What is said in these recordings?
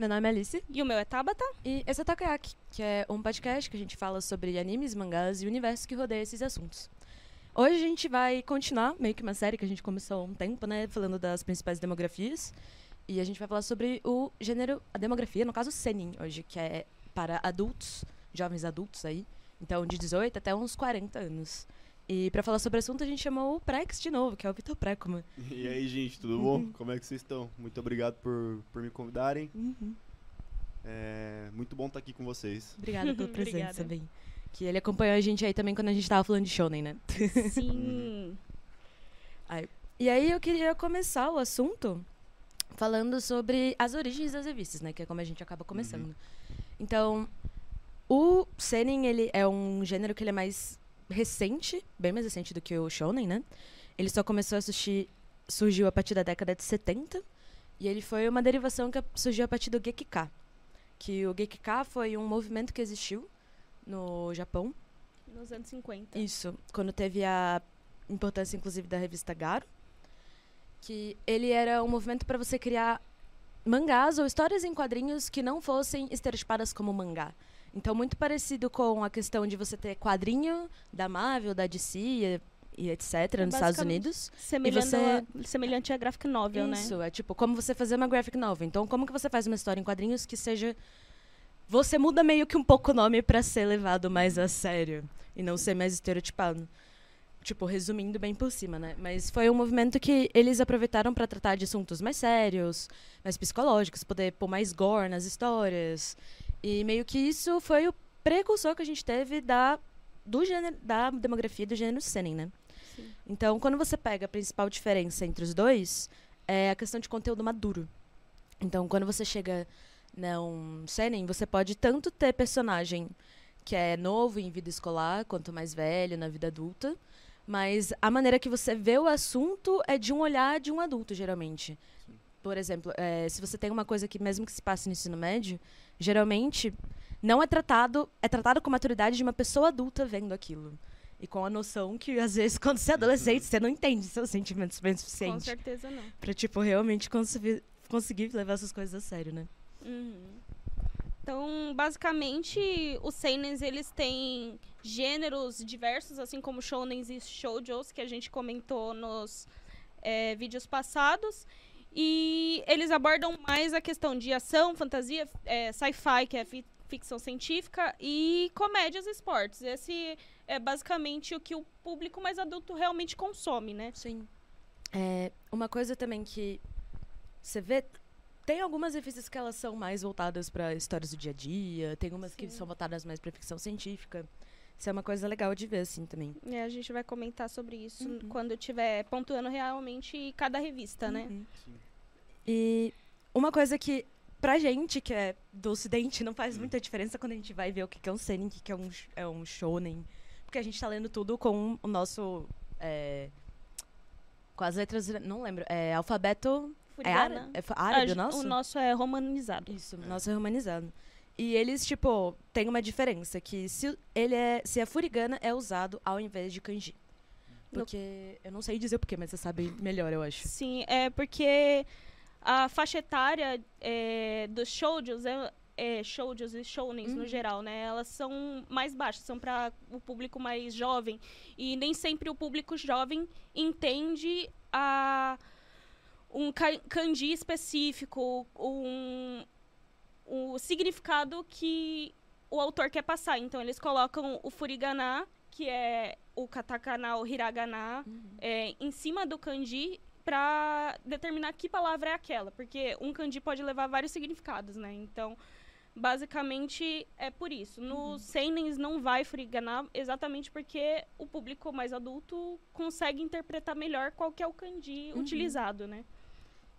meu nome é Alice. E o meu é Tabata. E esse é o Takoyaki, que é um podcast que a gente fala sobre animes, mangás e o universo que rodeia esses assuntos. Hoje a gente vai continuar meio que uma série que a gente começou há um tempo, né? Falando das principais demografias. E a gente vai falar sobre o gênero, a demografia, no caso Senin, hoje, que é para adultos, jovens adultos aí. Então, de 18 até uns 40 anos. E para falar sobre o assunto, a gente chamou o Prex de novo, que é o Vitor Precoma. E aí, gente, tudo bom? Como é que vocês estão? Muito obrigado por, por me convidarem. Uhum. É muito bom estar aqui com vocês. Obrigada pela presença, Obrigada. bem. Que ele acompanhou a gente aí também quando a gente tava falando de shonen, né? Sim. E aí eu queria começar o assunto falando sobre as origens das revistas, né? Que é como a gente acaba começando. Então, o seinen, ele é um gênero que ele é mais recente, bem mais recente do que o shonen, né? Ele só começou a assistir, surgiu a partir da década de 70, e ele foi uma derivação que surgiu a partir do Gekika. Que o Gekika foi um movimento que existiu no Japão, Nos anos 50. isso, quando teve a importância, inclusive, da revista Garo, que ele era um movimento para você criar mangás ou histórias em quadrinhos que não fossem estereotipadas como mangá. Então, muito parecido com a questão de você ter quadrinho da Marvel, da DC e, e etc. nos Estados Unidos. Semelhando você- a- semelhante a graphic novel, né? Isso, é tipo, como você fazer uma graphic novel. Então, como que você faz uma história em quadrinhos que seja... Você muda meio que um pouco o nome para ser levado mais a sério e não ser mais estereotipado. Tipo, resumindo bem por cima, né? Mas foi um movimento que eles aproveitaram para tratar de assuntos mais sérios, mais psicológicos, poder pôr mais gore nas histórias. E meio que isso foi o precursor que a gente teve da, do gênero, da demografia do gênero seinen, né? Sim. Então, quando você pega a principal diferença entre os dois, é a questão de conteúdo maduro. Então, quando você chega num seinen, você pode tanto ter personagem que é novo em vida escolar, quanto mais velho na vida adulta, mas a maneira que você vê o assunto é de um olhar de um adulto, geralmente. Por exemplo, eh, se você tem uma coisa que, mesmo que se passe no ensino médio, geralmente não é tratado, é tratado com maturidade de uma pessoa adulta vendo aquilo. E com a noção que, às vezes, quando você é adolescente, você não entende seus sentimentos bem o Com suficiente. certeza não. Pra, tipo, realmente conseguir, conseguir levar essas coisas a sério, né? Uhum. Então, basicamente, os seinens, eles têm gêneros diversos, assim como shounens e shoujos, que a gente comentou nos é, vídeos passados. E eles abordam mais a questão de ação, fantasia, é, sci-fi, que é fi- ficção científica, e comédias e esportes. Esse é basicamente o que o público mais adulto realmente consome, né? Sim. É, uma coisa também que você vê. Tem algumas revistas que elas são mais voltadas para histórias do dia a dia, tem umas que Sim. são voltadas mais para ficção científica. Isso é uma coisa legal de ver, assim, também. E a gente vai comentar sobre isso Uhum. quando tiver pontuando realmente cada revista, né? Uhum. Sim. E uma coisa que, pra gente, que é do ocidente, não faz muita diferença quando a gente vai ver o que é um seinen, o que é um, é um shonen. Porque a gente tá lendo tudo com o nosso... é, com as letras... Não lembro. É alfabeto... É Furigana. árabe, é fa- árabe A- o nosso? O nosso é romanizado. Isso, nosso é romanizado. E eles, tipo, tem uma diferença, que se ele é. Se a furigana é usado ao invés de kanji. No- Porque. Eu não sei dizer porquê, mas você sabe melhor, eu acho. Sim, é porque a faixa etária é, dos shoujos, é, é, shoujos e shounens no Uhum. geral, né? Elas são mais baixas, são para o público mais jovem. E nem sempre o público jovem entende a um ka- kanji específico, um, o significado que o autor quer passar. Então, eles colocam o furigana, que é o katakana, o hiragana, é, em cima do kanji para determinar que palavra é aquela, porque um kanji pode levar vários significados, né? Então, basicamente é por isso. Nos seinens não vai furigana exatamente porque o público mais adulto consegue interpretar melhor qual que é o kanji Uhum. utilizado, né?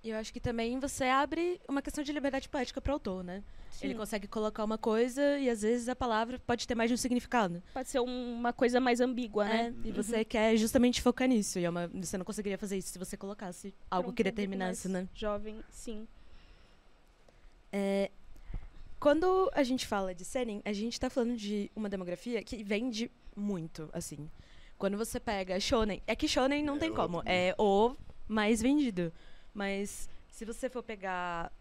E eu acho que também você abre uma questão de liberdade poética para o autor, né? Ele Sim. consegue colocar uma coisa e às vezes a palavra pode ter mais de um significado. Pode ser um- uma coisa mais ambígua, né? É, e você quer justamente focar nisso. E é uma, você não conseguiria fazer isso se você colocasse algo um que determinasse, né? Jovem, sim. É, quando a gente fala de seinen, a gente tá falando de uma demografia que vende muito, assim. Quando você pega shonen, é que shonen não É tem como, é o mais vendido. Mas se você for pegar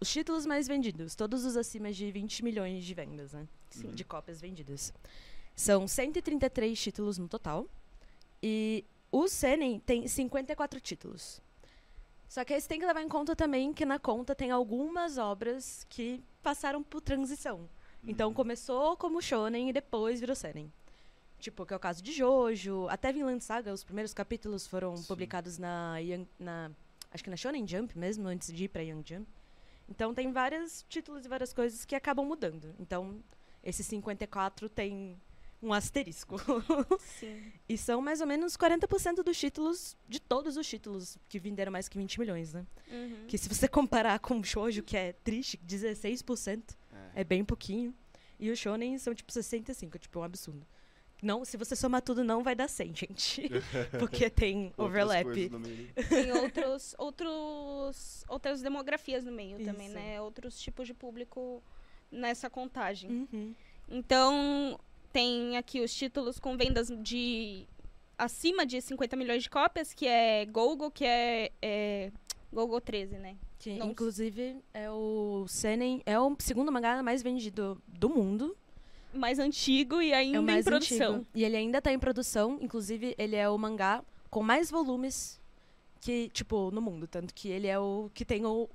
os títulos mais vendidos, todos os acima de 20 milhões de vendas, né? Sim. De cópias vendidas. São 133 títulos no total. E o Senen tem 54 títulos. Só que aí você tem que levar em conta também que na conta tem algumas obras que passaram por transição. Então Uhum. começou como shonen e depois virou seinen. Tipo, que é o caso de Jojo, até Vinland Saga, os primeiros capítulos foram Sim. publicados na, na acho que na Shonen Jump mesmo, antes de ir pra Young Jump. Então tem vários títulos e várias coisas que acabam mudando. Então, esse 54 tem um asterisco. Sim. e são mais ou menos 40% dos títulos, de todos os títulos que venderam mais que 20 milhões, né? Uhum. Que se você comparar com o Shoujo, que é triste, 16%, É. é bem pouquinho. E o Shonen são tipo 65, tipo um absurdo. Não, se você somar tudo, não vai dar 100, gente. Porque tem overlap. meio. Tem outros, outros, outras demografias no meio também, Isso. né? Outros tipos de público nessa contagem. Uhum. Então, tem aqui os títulos com vendas de acima de 50 milhões de cópias, que é Gogo, que é, é Gogo 13, né? Que, Não- inclusive, é o Senen, é o segundo mangá mais vendido do mundo. Mais antigo e ainda é em produção. antigo. E ele ainda tá em produção. Inclusive, ele é o mangá com mais volumes que, tipo, no mundo. Tanto que ele é o que tem o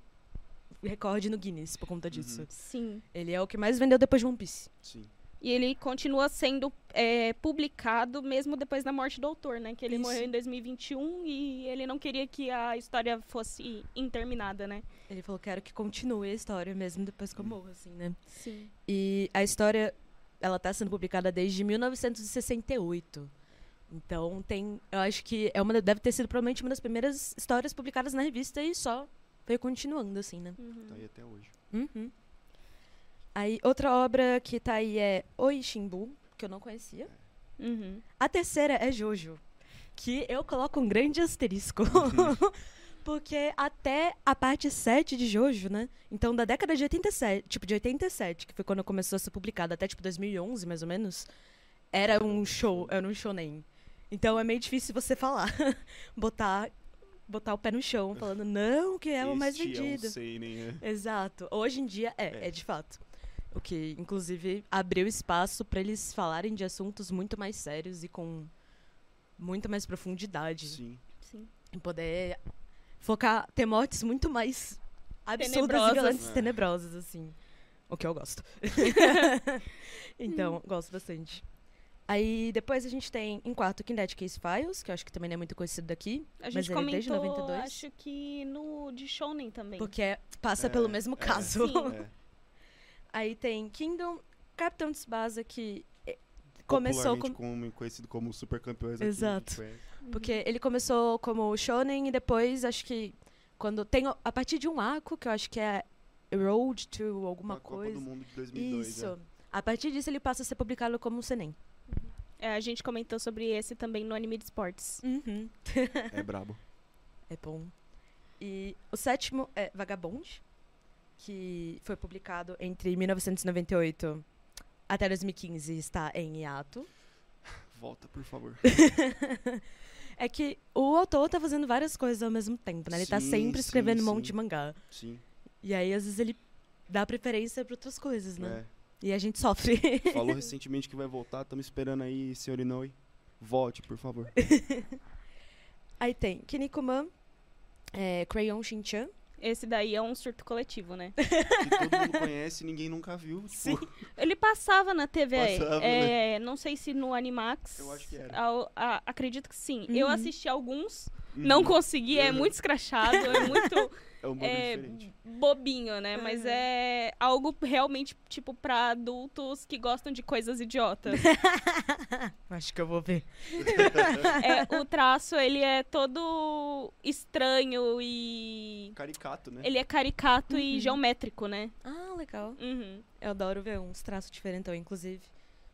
recorde no Guinness por conta disso. Uhum. Sim. Ele é o que mais vendeu depois de One Piece. Sim. E ele continua sendo é, publicado mesmo depois da morte do autor, né? Que ele Isso. morreu em 2021 e ele não queria que a história fosse interminada, né? Ele falou, quero que continue a história mesmo depois que eu morro, assim, né? Sim. E a história, ela tá sendo publicada desde 1968. Então tem, eu acho que é uma, deve ter sido provavelmente uma das primeiras histórias publicadas na revista e só veio continuando, assim, né? Tá aí até hoje. Uhum. Aí, outra obra que tá aí é Oi Shimbu, que eu não conhecia. Uhum. A terceira é Jojo, que eu coloco um grande asterisco. Porque até a parte 7 de Jojo, né? Então, da década de 87, tipo, de 87, que foi quando começou a ser publicado, até, tipo, 2011, mais ou menos, era um show, era um shonen. Então, é meio difícil você falar. botar, botar o pé no chão, falando, não, que é o mais vendido. É um seinen, né? Exato. Hoje em dia é, é, É. de fato. O que, inclusive, abriu espaço para eles falarem de assuntos muito mais sérios e com muito mais profundidade. Sim. Sim. E poder focar, ter mortes muito mais absurdas Tenebrosas. e violentas, É. tenebrosas, assim. O que eu gosto. então, gosto bastante. Aí, depois a gente tem, em quarto, Kinetic Case Files, que eu acho que também não é muito conhecido daqui. A Mas gente ele é desde comentou, 92? acho que no de Shonen também. Porque passa É, pelo mesmo é. caso. Sim. É. Aí tem Kingdom, Capitão Tsubasa, que eh, começou com... Como, conhecido como super campeões aqui, Exato. a Porque ele começou como shonen e depois, acho que... Quando tem... A partir de um arco, que eu acho que é Road to alguma a Copa coisa... do Mundo de 2002. Isso. A partir disso, ele passa a ser publicado como seinen. É, a gente comentou sobre esse também no anime de esportes. Uhum. É, é brabo. É bom. E o sétimo é Vagabond, que foi publicado entre 1998 até 2015, está em hiato. Volta, por favor. É que o autor tá fazendo várias coisas ao mesmo tempo, né? Ele tá Sim, sempre escrevendo sim, um monte sim. de mangá. Sim. E aí, às vezes, ele dá preferência pra outras coisas, né? É. E a gente sofre. Falou recentemente que vai voltar. Estamos esperando aí, senhor Inoue. Volte, por favor. aí tem Kinnikuman, é, Crayon Shin-chan. Esse daí é um surto coletivo, né? Que todo mundo conhece e ninguém nunca viu. Tipo, Ele passava na TV. Passava, é, Não sei se no Animax. Eu acho que era. Ao- a- acredito que sim. Eu Uhum. assisti alguns. Não consegui, é Uhum. muito escrachado, é muito É um é, bobinho, né? Mas Uhum. é algo realmente, tipo, pra adultos que gostam de coisas idiotas. Acho que eu vou ver. É, o traço, ele é todo estranho e... Caricato, né? Ele é caricato e Uhum. geométrico, né? Ah, legal. Uhum. Eu adoro ver uns traços diferentes, inclusive.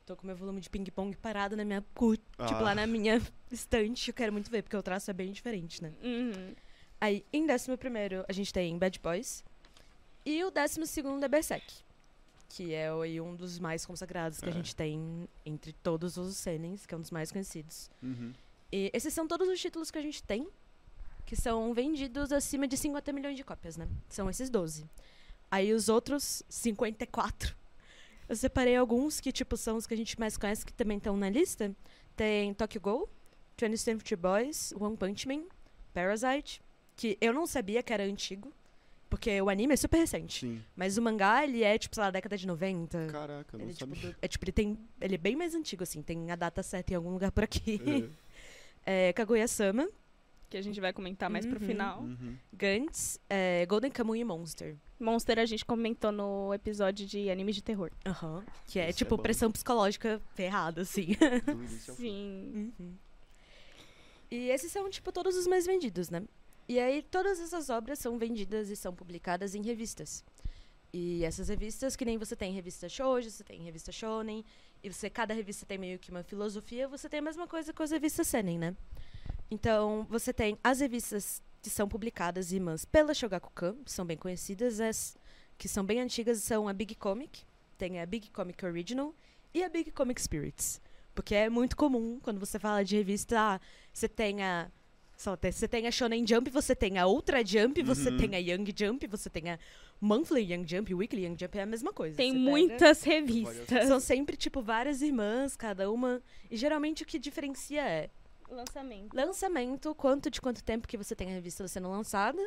Tô com meu volume de ping-pong parado na minha... cu- Tipo, Ah. lá na minha estante. Eu quero muito ver, porque o traço é bem diferente, né? Uhum. Aí, em décimo primeiro, a gente tem Bad Boys. E o décimo segundo é Berserk. Que é aí, um dos mais consagrados que a É. gente tem entre todos os senens, que é um dos mais conhecidos. Uhum. E esses são todos os títulos que a gente tem, que são vendidos acima de 50 milhões de cópias, né? São esses 12. Aí os outros 54. Eu separei alguns que, tipo, são os que a gente mais conhece, que também estão na lista. Tem Tokyo Ghoul, 20th Century Boys, One Punch Man, Parasite, que eu não sabia que era antigo, porque o anime é super recente. Sim. Mas o mangá, ele é, tipo, sei lá, década de 90. Caraca, eu não Ele, tipo, sabia. é, tipo, ele tem. Ele é bem mais antigo, assim, tem a data certa em algum lugar por aqui. É. É, Kaguya-sama, Que a gente vai comentar mais pro Uhum. final. Uhum. Gantz, é, Golden Kamuy e Monster. Monster a gente comentou no episódio de animes de terror. Aham. Que é, Esse é tipo, bom. pressão psicológica ferrada, assim. Sim. Uhum. E esses são, tipo, todos os mais vendidos, né? E aí, todas essas obras são vendidas e são publicadas em revistas. E essas revistas, que nem você tem revista shoujo, você tem revista shonen, e você, cada revista tem meio que uma filosofia, você tem a mesma coisa com as revistas seinen, né? Então, você tem as revistas que são publicadas irmãs pela Shogakukan, que são bem conhecidas, as que são bem antigas são a Big Comic, tem a Big Comic Original e a Big Comic Spirits. Porque é muito comum, quando você fala de revista, ah, você tem a. Você tem a Shonen Jump, você tem a Ultra Jump, você Uhum. tem a Young Jump, você tem a Monthly Young Jump, Weekly Young Jump, é a mesma coisa. Tem Você pega- muitas revistas. São sempre, tipo, várias irmãs, cada uma. E geralmente o que diferencia é Lançamento. lançamento, quanto de quanto tempo que você tem a revista sendo lançada.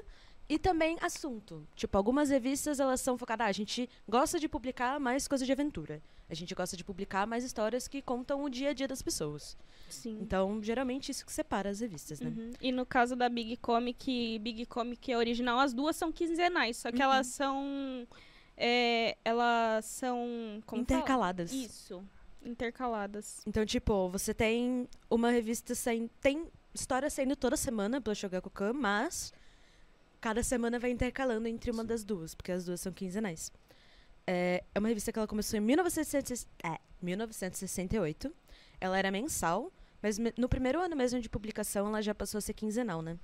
E também assunto. Tipo, algumas revistas, elas são focadas... Ah, a gente gosta de publicar mais coisas de aventura. A gente gosta de publicar mais histórias que contam o dia a dia das pessoas. Sim. Então, geralmente, isso que separa as revistas, né? Uhum. E no caso da Big Comic, Big Comic é original, as duas são quinzenais, só que Uhum. elas são. é, elas são. Como fala? Intercaladas. Isso. Intercaladas. Então, tipo, você tem uma revista saindo... Tem história saindo toda semana pela Shogakukan, mas... Cada semana vai intercalando entre uma Sim. das duas, porque as duas são quinzenais. É, é uma revista que ela começou em 1960 é, 1968. Ela era mensal, mas no primeiro ano mesmo de publicação ela já passou a ser quinzenal, né?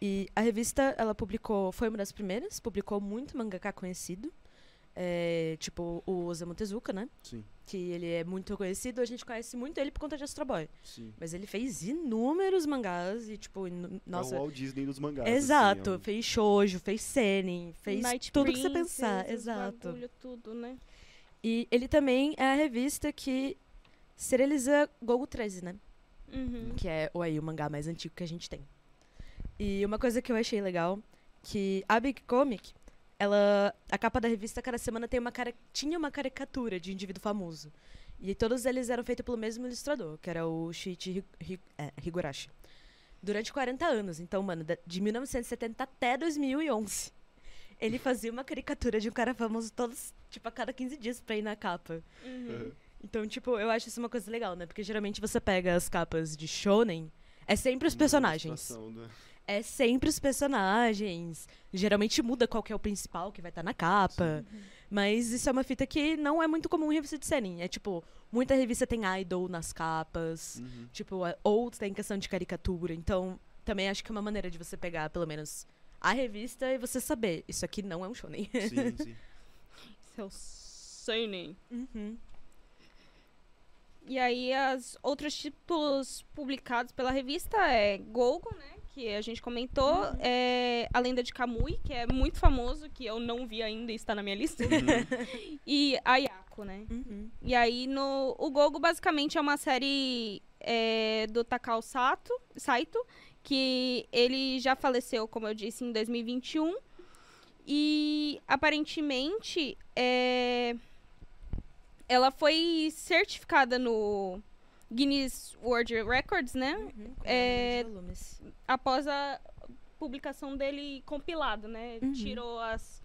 E a revista, ela publicou, foi uma das primeiras, publicou muito mangaka conhecido. É, tipo o Osamu Tezuka, né? Sim, Que ele é muito conhecido, a gente conhece muito ele por conta de Astro Boy. sim. Mas ele fez inúmeros mangás e, tipo, Nossa. É o Walt Disney dos mangás. Exato, assim, é um- fez shoujo, fez seinen, fez Night tudo que você Princess, pensar. Exato. bagulho, tudo, né? E ele também é a revista que serializa Gogo 13, né? Uhum. Que é o, aí, o mangá mais antigo que a gente tem. E uma coisa que eu achei legal, que a Big Comic, ela, a capa da revista cada semana tem uma cara, tinha uma caricatura de indivíduo famoso. E todos eles eram feitos pelo mesmo ilustrador, que era o Shiichi Hi- Hi- é, Higurashi. Durante 40 anos, então, mano, de 1970 até 2011. Ele fazia uma caricatura de um cara famoso todos, tipo, a cada 15 dias pra ir na capa. Uhum. Então, tipo, eu acho isso uma coisa legal, né? Porque geralmente você pega as capas de shonen, é sempre os Uma personagens. né? É sempre os personagens. Geralmente muda qual que é o principal que vai estar na capa. Mas isso é uma fita que não é muito comum em revista de seinen. É tipo, muita revista tem idol nas capas. Uhum. Tipo, é- ou tem questão de caricatura. Então, também acho que é uma maneira de você pegar, pelo menos, a revista e você saber. Isso aqui não é um shonen. Sim, sim. Seu seinen. Uhum. E aí, os outros títulos publicados pela revista é Golgo, né? Que a gente comentou. É A Lenda de Kamui, que é muito famoso, que eu não vi ainda e está na minha lista. Uhum. e Ayako, né? Uhum. E aí, no, o Gogo basicamente é uma série é, do Takao Sato, Saito, que ele já faleceu, como eu disse, em 2021. E aparentemente é, ela foi certificada no Guinness World Records, né? Uhum. É, volumes. Após a publicação dele compilado, né? Uhum. Tirou as,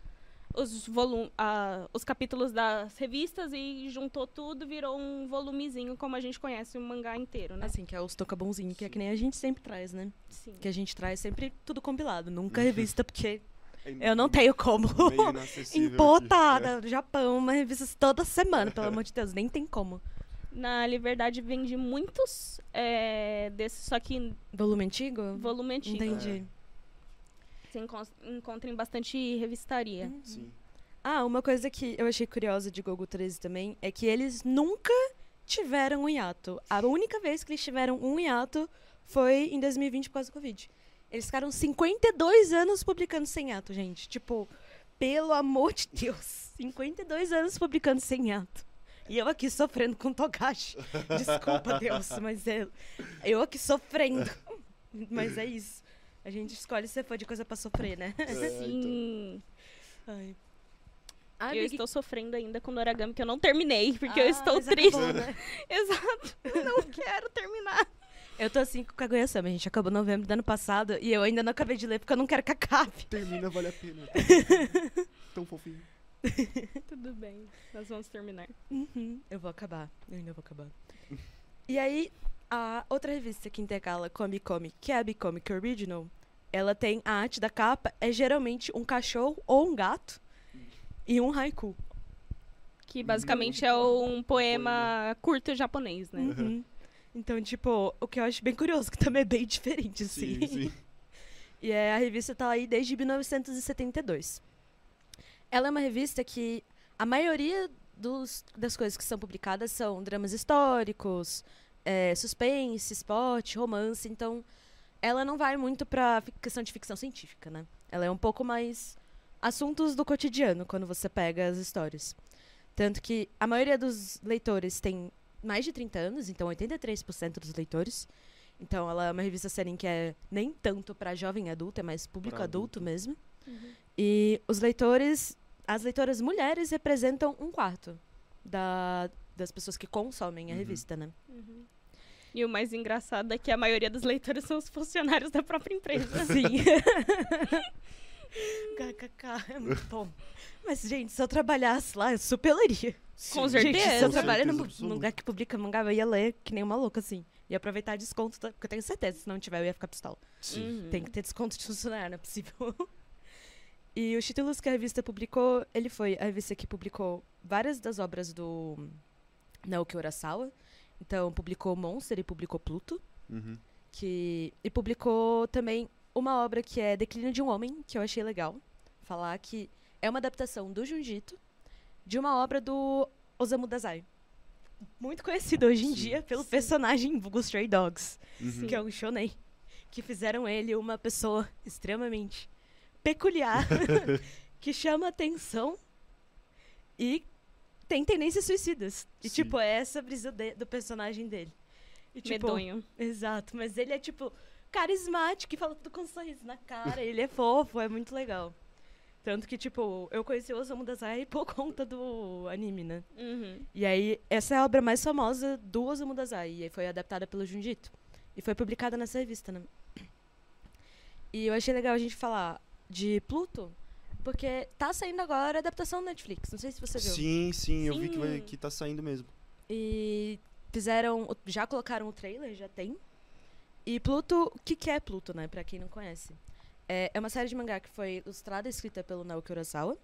os, volum a- os capítulos das revistas e juntou tudo, virou um volumezinho, como a gente conhece o mangá inteiro, né? Assim, que é os tocabonzinhos, que é que nem a gente sempre traz, né? Sim. Que a gente traz sempre tudo compilado, nunca Uhum. revista, porque É eu não tenho como aqui. importar do Japão uma revista toda semana, pelo amor de Deus, nem tem como. Na Liberdade vende muitos é, desses, só que em Volume antigo? volume antigo. Entendi. Você encon- encontra em bastante revistaria. Uhum. Sim. Ah, uma coisa que eu achei curiosa de Gogo 13 também é que eles nunca tiveram um hiato. A única vez que eles tiveram um hiato foi em 2020 por causa do Covid. Eles ficaram 52 anos publicando sem hiato, gente. Tipo, pelo amor de Deus, 52 anos publicando sem ato. E eu aqui sofrendo com Togashi. Desculpa, Deus, mas é, eu aqui sofrendo. Mas é isso. A gente escolhe ser fã de coisa pra sofrer, né? É, então. Sim. Ai. eu estou sofrendo ainda com Noragami, que eu não terminei, porque eu Ah, estou mas triste. acabou, né? Exato. Eu não quero terminar. Eu tô assim com Kaguya-sama. A gente acabou em novembro do ano passado e eu ainda não acabei de ler porque eu não quero que acabe. Termina, vale a pena. Tão fofinho. Tudo bem, nós vamos terminar. Uhum, Eu vou acabar. Eu ainda vou acabar. E aí, a outra revista que intercala Comic Comic, que é a Bicomic Original, ela tem a arte da capa, é geralmente um cachorro ou um gato e um haiku. Que basicamente é um poema curto japonês, né? Uhum. Então, tipo, o que eu acho bem curioso, que também é bem diferente, assim. Sim, sim. E é, a revista tá aí desde 1972. Ela é uma revista que a maioria dos, das coisas que são publicadas são dramas históricos, é, suspense, esporte, romance. Então, ela não vai muito pra fi- questão de ficção científica, né? Ela é um pouco mais assuntos do cotidiano quando você pega as histórias. Tanto que a maioria dos leitores tem mais de 30 anos, então 83% dos leitores. Então ela é uma revista série que é nem tanto para jovem adulto, é mais público adulto adulto. mesmo. Uhum. E os leitores, as leitoras mulheres representam um quarto da, das pessoas que consomem a Uhum. revista, né? Uhum. E o mais engraçado é que a maioria dos leitores são os funcionários da própria empresa. Sim. KKK, é muito bom. Mas, gente, se eu trabalhasse lá, eu super leria. Com Sim, Gente, se certeza. eu trabalho num, certeza num lugar que publica mangá, eu ia ler que nem uma louca, assim. Ia aproveitar desconto, tá? porque eu tenho certeza, se não tiver, eu ia ficar pistola. Sim. Uhum. Tem que ter desconto de funcionário, não é possível. e os títulos que a revista publicou, ele foi a revista que publicou várias das obras do Naoki Urasawa. Então, publicou Monster e publicou Pluto. Uhum. Que, e publicou também uma obra que é Declínio de um Homem, que eu achei legal. Falar que é uma adaptação do Junjito de uma obra do Osamu Dazai. Muito conhecido hoje em dia pelo Sim. personagem Vulgo Stray Dogs Uhum. que é um shonen, que fizeram ele uma pessoa extremamente peculiar, que chama atenção e tem tendências suicidas. E, Sim. tipo, é essa brisa de- do personagem dele. E, tipo, Medonho. Exato, mas ele é, tipo, carismático e fala tudo com um sorriso na cara. ele é fofo, é muito legal. Tanto que, tipo, eu conheci o Osamu Dazai por conta do anime, né? Uhum. E aí, essa é a obra mais famosa do Osamu Dazai. E aí foi adaptada pelo Junjito. E foi publicada nessa revista, né? E eu achei legal a gente falar de Pluto, porque tá saindo agora a adaptação do Netflix. Não sei se você viu. Sim, sim, eu vi que, vai, Sim. que tá saindo mesmo. E fizeram. Já colocaram o trailer, já tem. E Pluto, o que, que é Pluto, né? Pra quem não conhece. É, é uma série de mangá que foi ilustrada e escrita pelo Naoki Urasawa.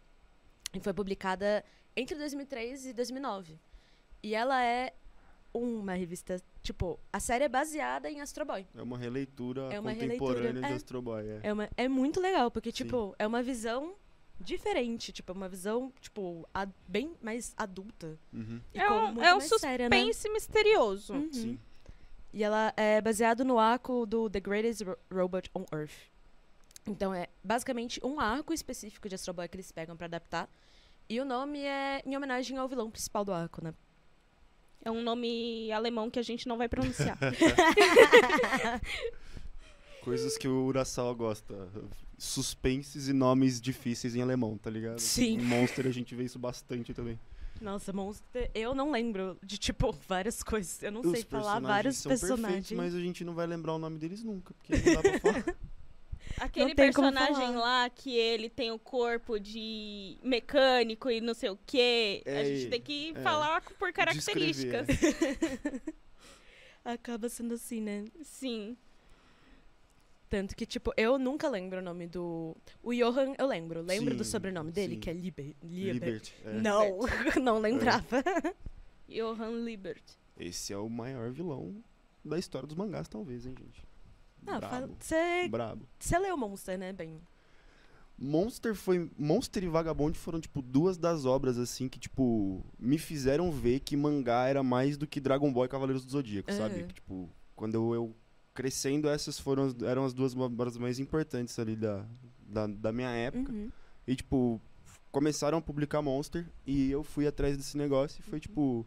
E foi publicada entre 2003 e 2009. E ela é uma revista. Tipo, a série é baseada em Astro Boy. É uma releitura É uma contemporânea releitura, de é. Astro Boy. É. É, uma, é muito legal, porque, Sim. tipo, é uma visão diferente. Tipo, é uma visão, tipo, a- bem mais adulta. Uhum. E É com um, muito é um mais séria, né? suspense misterioso. Uhum. Sim. E ela é baseado no arco do The Greatest Ro- Robot on Earth. Então é basicamente um arco específico de Astro Boy que eles pegam pra adaptar. E o nome é em homenagem ao vilão principal do arco, né? É um nome alemão que a gente não vai pronunciar. Coisas que o Urasawa gosta. Suspenses e nomes difíceis em alemão, tá ligado? Sim. Em Monster a gente vê isso bastante também. Nossa, Monster, eu não lembro de, tipo, várias coisas. Eu não Os sei falar personagens vários são personagens. perfeitos, mas a gente não vai lembrar o nome deles nunca, porque não dá pra falar. Aquele Não tem como personagem falar. lá que ele tem o corpo de mecânico e não sei o quê. a É, gente tem que é. falar por características. Acaba sendo assim, né? Sim. Tanto que, tipo, eu nunca lembro o nome do. O Johan, eu lembro. Lembro do Sim, sobrenome dele, sim. que é Liber. Liber. Liberty. é. Não, não lembrava. Johann Liebert. Esse é o maior vilão da história dos mangás, talvez, hein, gente? Ah, Brabo. você Brabo. leu Monster, né, bem? Monster foi. Monster e Vagabond foram, tipo, duas das obras, assim, que, tipo, me fizeram ver que mangá era mais do que Dragon Ball e Cavaleiros do Zodíaco, sabe? Aham. Que, tipo, quando eu, eu crescendo, essas foram as- eram as duas obras mais importantes ali da, da, da minha época. Uhum. E, tipo, começaram a publicar Monster e eu fui atrás desse negócio e foi tipo.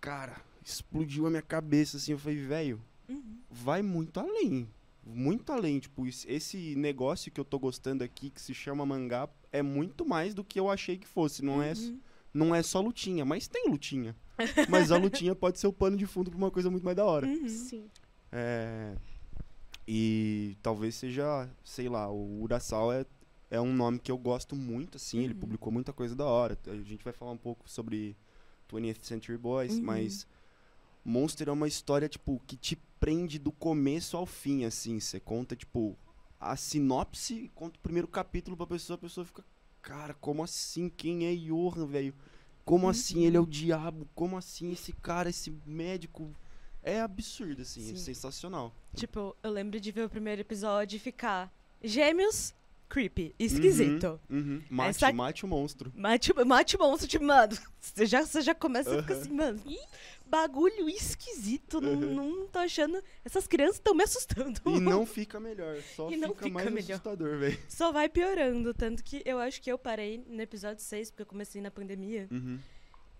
Cara, explodiu a minha cabeça assim. Eu falei, velho, Uhum. vai muito além. Muito além. Tipo, es- esse negócio que eu tô gostando aqui, que se chama mangá, é muito mais do que eu achei que fosse. Não, é, Uhum. não é só lutinha, mas tem lutinha. mas a lutinha pode ser o pano de fundo pra uma coisa muito mais da hora. Uhum. Sim. É, e talvez seja, sei lá, o Urasawa é, é um nome que eu gosto muito, assim, ele Uhum. publicou muita coisa da hora. A gente vai falar um pouco sobre 20th Century Boys, Uhum. mas Monster é uma história, tipo, que te prende do começo ao fim, assim. Você conta, tipo, a sinopse, conta o primeiro capítulo pra pessoa, a pessoa fica, cara, como assim? Quem é Johan, velho? Como assim ele é o diabo? Como assim esse cara, esse médico? É absurdo, assim, é Sim. sensacional. Tipo, eu lembro de ver o primeiro episódio e ficar. Gêmeos, creepy, esquisito. Uhum. Mate, Essa- mate o monstro. Mate, mate o monstro, tipo, mano, você já, você já começa a ficar assim, mano, ih, bagulho esquisito, não, não tô achando, essas crianças estão me assustando. E não fica melhor, só fica, fica mais melhor. assustador, velho. Só vai piorando, tanto que eu acho que eu parei no episódio 6, porque eu comecei na pandemia, Uhum.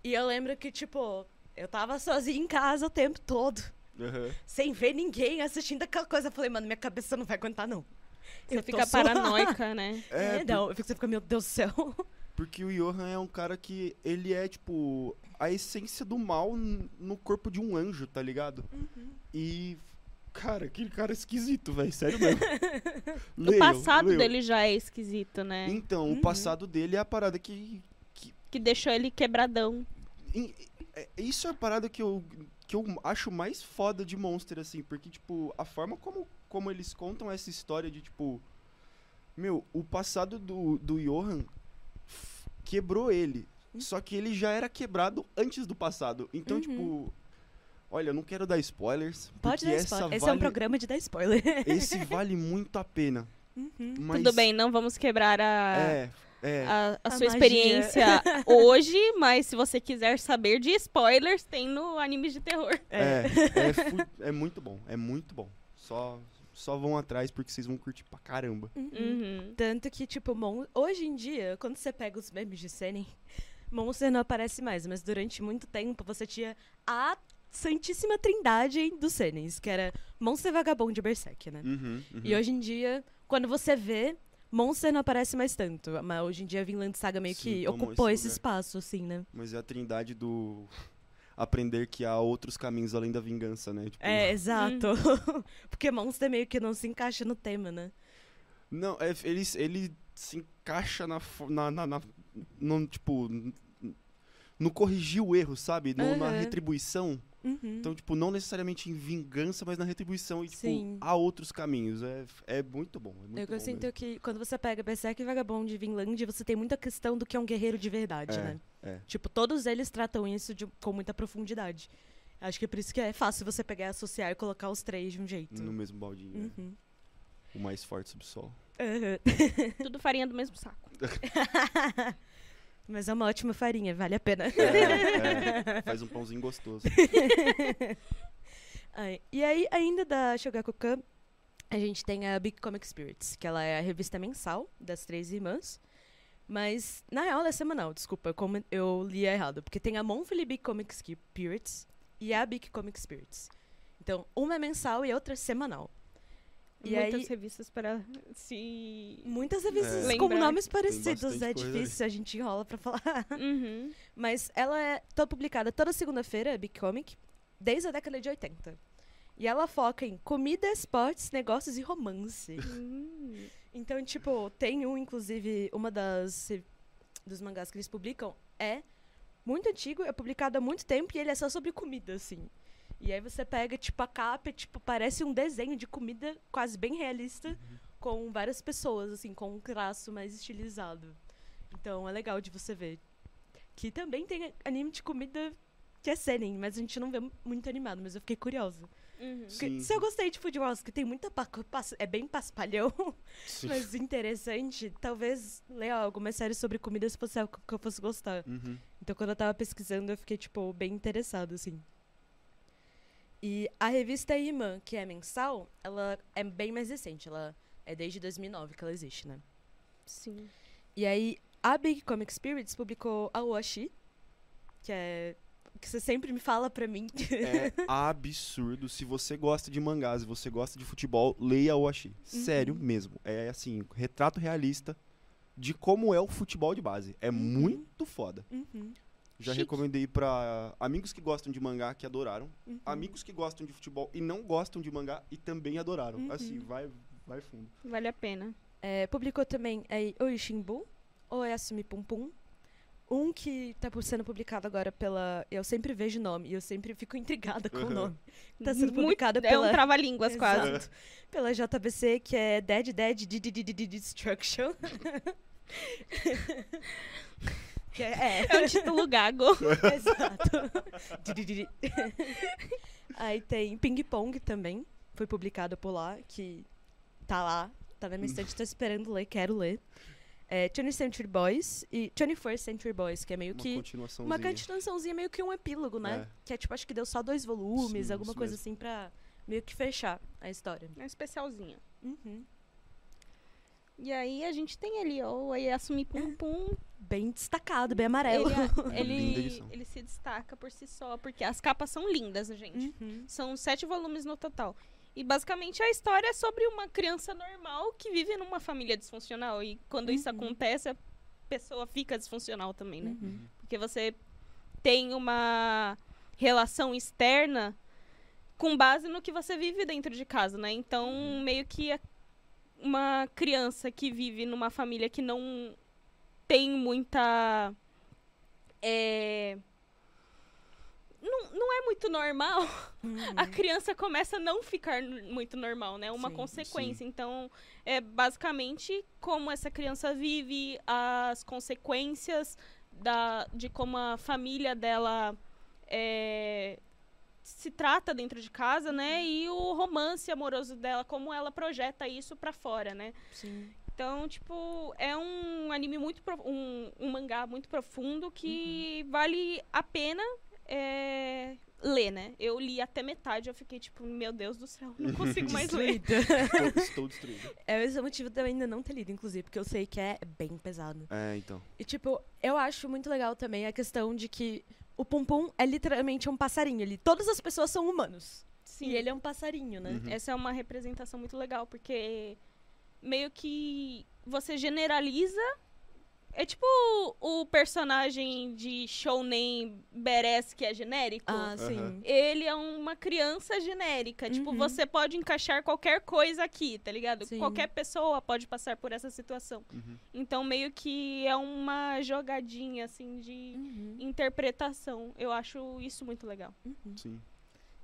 e eu lembro que, tipo, eu tava sozinha em casa o tempo todo, sem ver ninguém assistindo aquela coisa, eu falei, mano, minha cabeça não vai aguentar, não. Você fica paranoica, né? É, É, fico, você fica, meu Deus do céu. Porque o Johan é um cara que ele é, tipo, a essência do mal no corpo de um anjo, tá ligado? Uhum. E. Cara, aquele cara é esquisito, velho. Sério mesmo. o Leiam, passado leiam. dele já é esquisito, né? Então, Uhum. o passado dele é a parada que. Que deixou ele quebradão. é- isso é a parada que eu, que eu acho mais foda de Monster, assim. Porque, tipo, a forma como, como eles contam essa história de, tipo. Meu, o passado do, do Johan quebrou ele. Só que ele já era quebrado antes do passado. Então, Uhum. tipo. Olha, eu não quero dar spoilers. Pode dar essa spoiler. Esse é vale, um programa de dar spoiler. Esse vale muito a pena. Uhum. Mas Tudo bem, não vamos quebrar a, É, é. a, a A sua magia. experiência hoje, mas se você quiser saber de spoilers, tem no Animes de Terror. É, é, fu- é muito bom, é muito bom. Só, só vão atrás porque vocês vão curtir pra caramba. Uhum. Uhum. Tanto que, tipo, mon... hoje em dia, quando você pega os memes de Senen, Monster não aparece mais, mas durante muito tempo você tinha a santíssima trindade dos Senens, que era Monster Vagabond e Berserk, né? Uhum, uhum. E hoje em dia, quando você vê, Monster não aparece mais tanto. Mas hoje em dia, Vinland Saga meio Sim, que ocupou esse esse espaço, assim, né? Mas é a trindade do aprender que há outros caminhos além da vingança, né? Tipo, É, exato. Porque Monster meio que não se encaixa no tema, né? Não, é, ele, ele se encaixa na, na, na, na- no, tipo, no corrigir o erro, sabe? No- Na Aham. retribuição. Uhum. Então, tipo, não necessariamente em vingança, mas na retribuição. E, tipo, Sim. há outros caminhos. É, é muito bom. É muito Eu bom sinto mesmo. que quando você pega Berserk e Vagabond e Vinland, você tem muita questão do que é um guerreiro de verdade, É, né? É. Tipo, todos eles tratam isso de- com muita profundidade. Acho que é por isso que é fácil você pegar, associar e colocar os três de um jeito. No mesmo baldinho. né? Uhum. O mais forte subsolo. Aham. Tudo farinha do mesmo saco. Mas é uma ótima farinha, vale a pena. É, é, faz um pãozinho gostoso. Ai, E aí, ainda da Shogakukan, a gente tem a Big Comic Spirits, que ela é a revista mensal das três irmãs. Mas, na real, ela é semanal, desculpa, eu, come- eu li errado. Porque tem a Monthly Big Comic Spirits e a Big Comic Spirits. Então, uma é mensal e a outra é semanal. E Muitas aí- revistas para se. Muitas revistas É. com Lembrar. nomes parecidos, é difícil, a gente enrola pra falar. Uhum. Mas ela é toda publicada toda segunda-feira, a Big Comic, desde a década de 80. E ela foca em comida, esportes, negócios e romance. Hum. Então, tipo, tem um, inclusive, uma das dos mangás que eles publicam é muito antigo, é publicado há muito tempo e ele é só sobre comida, assim. E aí você pega, tipo, a capa, tipo, parece um desenho de comida quase bem realista, com várias pessoas, assim, com um traço mais estilizado. Então é legal de você ver. Que também tem anime de comida que é seinen, mas a gente não vê muito animado, mas eu fiquei curiosa. Uhum. Porque. Se eu gostei de Food Wars, que tem muita é bem paspalhão, Sim. mas interessante, talvez ler alguma série sobre comida se fosse algo que eu fosse gostar. Uhum. Então, quando eu tava pesquisando, eu fiquei, tipo, bem interessado, assim. E a revista Imã, que é mensal, ela é bem mais recente. Ela é desde 2009 que ela existe, né? Sim. E aí, a Big Comic Spirits publicou a Washi, que é que você sempre me fala pra mim. É absurdo. Se você gosta de mangás e você gosta de futebol, leia o Ashi. Sério Uhum. mesmo. É assim, retrato realista de como é o futebol de base. É Uhum. muito foda. Uhum, Já Chique. recomendei pra amigos que gostam de mangá que adoraram, uhum. amigos que gostam de futebol e não gostam de mangá e também adoraram. Uhum. Assim, vai vai fundo. Vale a pena. É, publicou também é, o Ishimbu, o Yasumi Pum Pum. Um que tá por- sendo publicado agora pela. Eu sempre vejo o nome e eu sempre fico intrigada com o nome. Tá sendo Muito- publicado É pela. um trava-línguas quase. Exato. Pela JBC, que é Dead Dead Destruction. que é, é. É um título gago. Exato. Aí tem Ping Pong também. Foi publicado por lá, que tá lá. Tá na minha estante, tô esperando ler, quero ler. É, 20th Century Boys e 21st Century Boys, que é meio Uma que continuaçãozinha. uma continuaçãozinha, meio que um epílogo, né? É. Que é tipo, acho que deu só dois volumes, Sim, alguma coisa mesmo. assim pra meio que fechar a história. É um especialzinho. Uhum. E aí a gente tem ali, ó, o Ayasumi Pum Pum. Bem destacado, bem amarelo. Ele, Linda ele, edição. ele se destaca por si só, porque as capas são lindas, gente. Uhum. São sete volumes no total. E basicamente a história é sobre uma criança normal que vive numa família disfuncional. E quando isso Uhum. acontece, a pessoa fica disfuncional também, né? Uhum. Porque você tem uma relação externa com base no que você vive dentro de casa, né? Então, meio que a- uma criança que vive numa família que não tem muita. É, não, não é muito normal, Uhum. a criança começa a não ficar muito normal, né? Uma Sim. consequência. Então, é basicamente como essa criança vive, as consequências da, de como a família dela é, se trata dentro de casa, né? E o romance amoroso dela, como ela projeta isso pra fora, né? Sim. Então, tipo, é um anime muito. Um, um mangá muito profundo que vale a pena é, ler, né? Eu li até metade, eu fiquei tipo, meu Deus do céu, não consigo mais ler. Destruída. Estou, estou destruído. É esse é o motivo de eu ainda não ter lido, inclusive, porque eu sei que é bem pesado. É, então. E, tipo, eu acho muito legal também a questão de que o Pum Pum é literalmente um passarinho. Ele, todas as pessoas são humanos. Sim, E ele é um passarinho, né? Uhum. essa é uma representação muito legal, porque meio que você generaliza. É tipo o personagem de Shounen Beres que é genérico. Ah, sim. Aham. ele é uma criança genérica. Tipo, Uhum. você pode encaixar qualquer coisa aqui, tá ligado? Sim. Qualquer pessoa pode passar por essa situação. Uhum. Então, meio que é uma jogadinha, assim, de Uhum. interpretação. Eu acho isso muito legal. Uhum. Sim.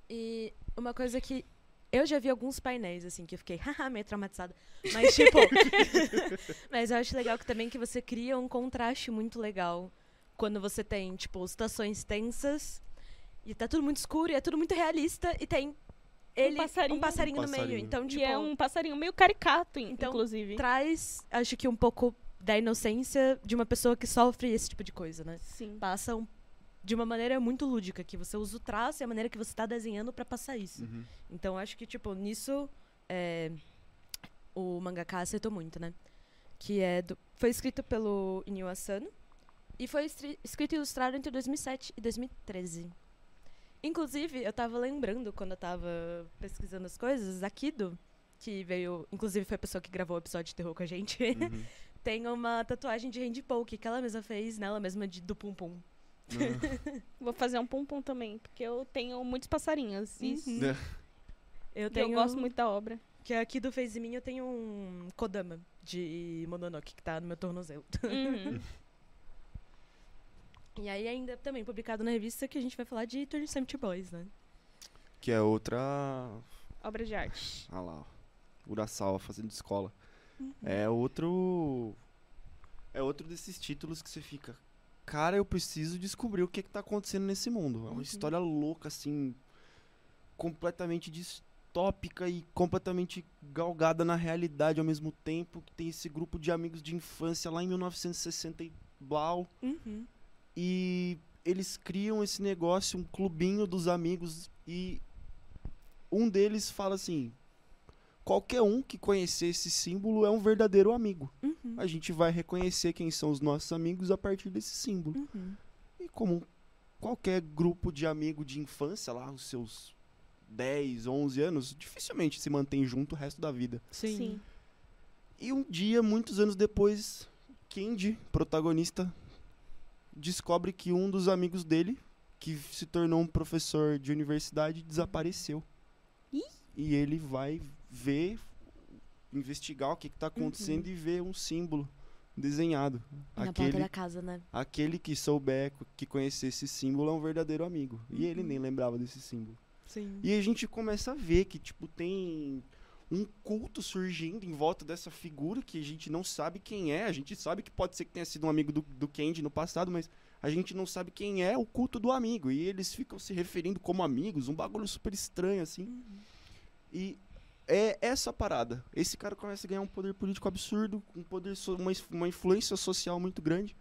E uma coisa que eu já vi alguns painéis, assim, que eu fiquei, haha, meio traumatizada. Mas, tipo. mas eu acho legal que também que você cria um contraste muito legal quando você tem, tipo, situações tensas e tá tudo muito escuro e é tudo muito realista e tem ele, passarinho. um passarinho Um no meio. passarinho. Então, tipo, e é um passarinho meio caricato, Então, inclusive. traz, acho que um pouco da inocência de uma pessoa que sofre esse tipo de coisa, né? Sim. Passa um- de uma maneira muito lúdica, que você usa o traço e a maneira que você tá desenhando pra passar isso. Uhum. Então acho que, tipo, nisso é, o mangaka acertou muito, né? Que é do, foi escrito pelo Inyo Asano e foi escrito e ilustrado entre 2007 e 2013. Inclusive, eu tava lembrando quando eu tava pesquisando as coisas, a Kido, que veio, inclusive foi a pessoa que gravou o episódio de terror com a gente, Uhum. tem uma tatuagem de hand poke que ela mesma fez nela mesma de, do pum pum. Vou fazer um pum-pum também, porque eu tenho muitos passarinhos. Uhum. né? Eu eu tenho gosto muito da obra. que a Kido fez em mim, eu tenho um Kodama de Mononoke que tá no meu tornozelo. Uhum. E aí ainda também publicado na revista que a gente vai falar de 20 Century Boys, né? Que é outra. obra de arte. Ah lá, ó. Urasawa fazendo escola. Uhum. É outro. É outro desses títulos que você fica. Cara, eu preciso descobrir o que, que tá acontecendo nesse mundo. É uma Uhum. história louca, assim. Completamente distópica e completamente galgada na realidade ao mesmo tempo. Que tem esse grupo de amigos de infância lá em 1960 e blau. Uhum. E eles criam esse negócio, um clubinho dos amigos, e um deles fala assim: qualquer um que conhecer esse símbolo é um verdadeiro amigo. Uhum. A gente vai reconhecer quem são os nossos amigos a partir desse símbolo. Uhum. E como qualquer grupo de amigo de infância, lá, os seus 10, 11 anos, dificilmente se mantém junto o resto da vida. Sim. E um dia, muitos anos depois, Kendi, protagonista, descobre que um dos amigos dele, que se tornou um professor de universidade, desapareceu. Ih! E ele vai ver, investigar o que está acontecendo e ver um símbolo desenhado. Na Aquele, porta da casa, né? aquele que souber, que conhecer esse símbolo é um verdadeiro amigo. E ele Uhum. nem lembrava desse símbolo. Sim. E a gente começa a ver que, tipo, tem um culto surgindo em volta dessa figura que a gente não sabe quem é. A gente sabe que pode ser que tenha sido um amigo do, do Candy no passado, mas a gente não sabe quem é o culto do amigo. E eles ficam se referindo como amigos, um bagulho super estranho, assim. Uhum. E é essa parada. Esse cara começa a ganhar um poder político absurdo, um poder uma, uma influência social muito grande.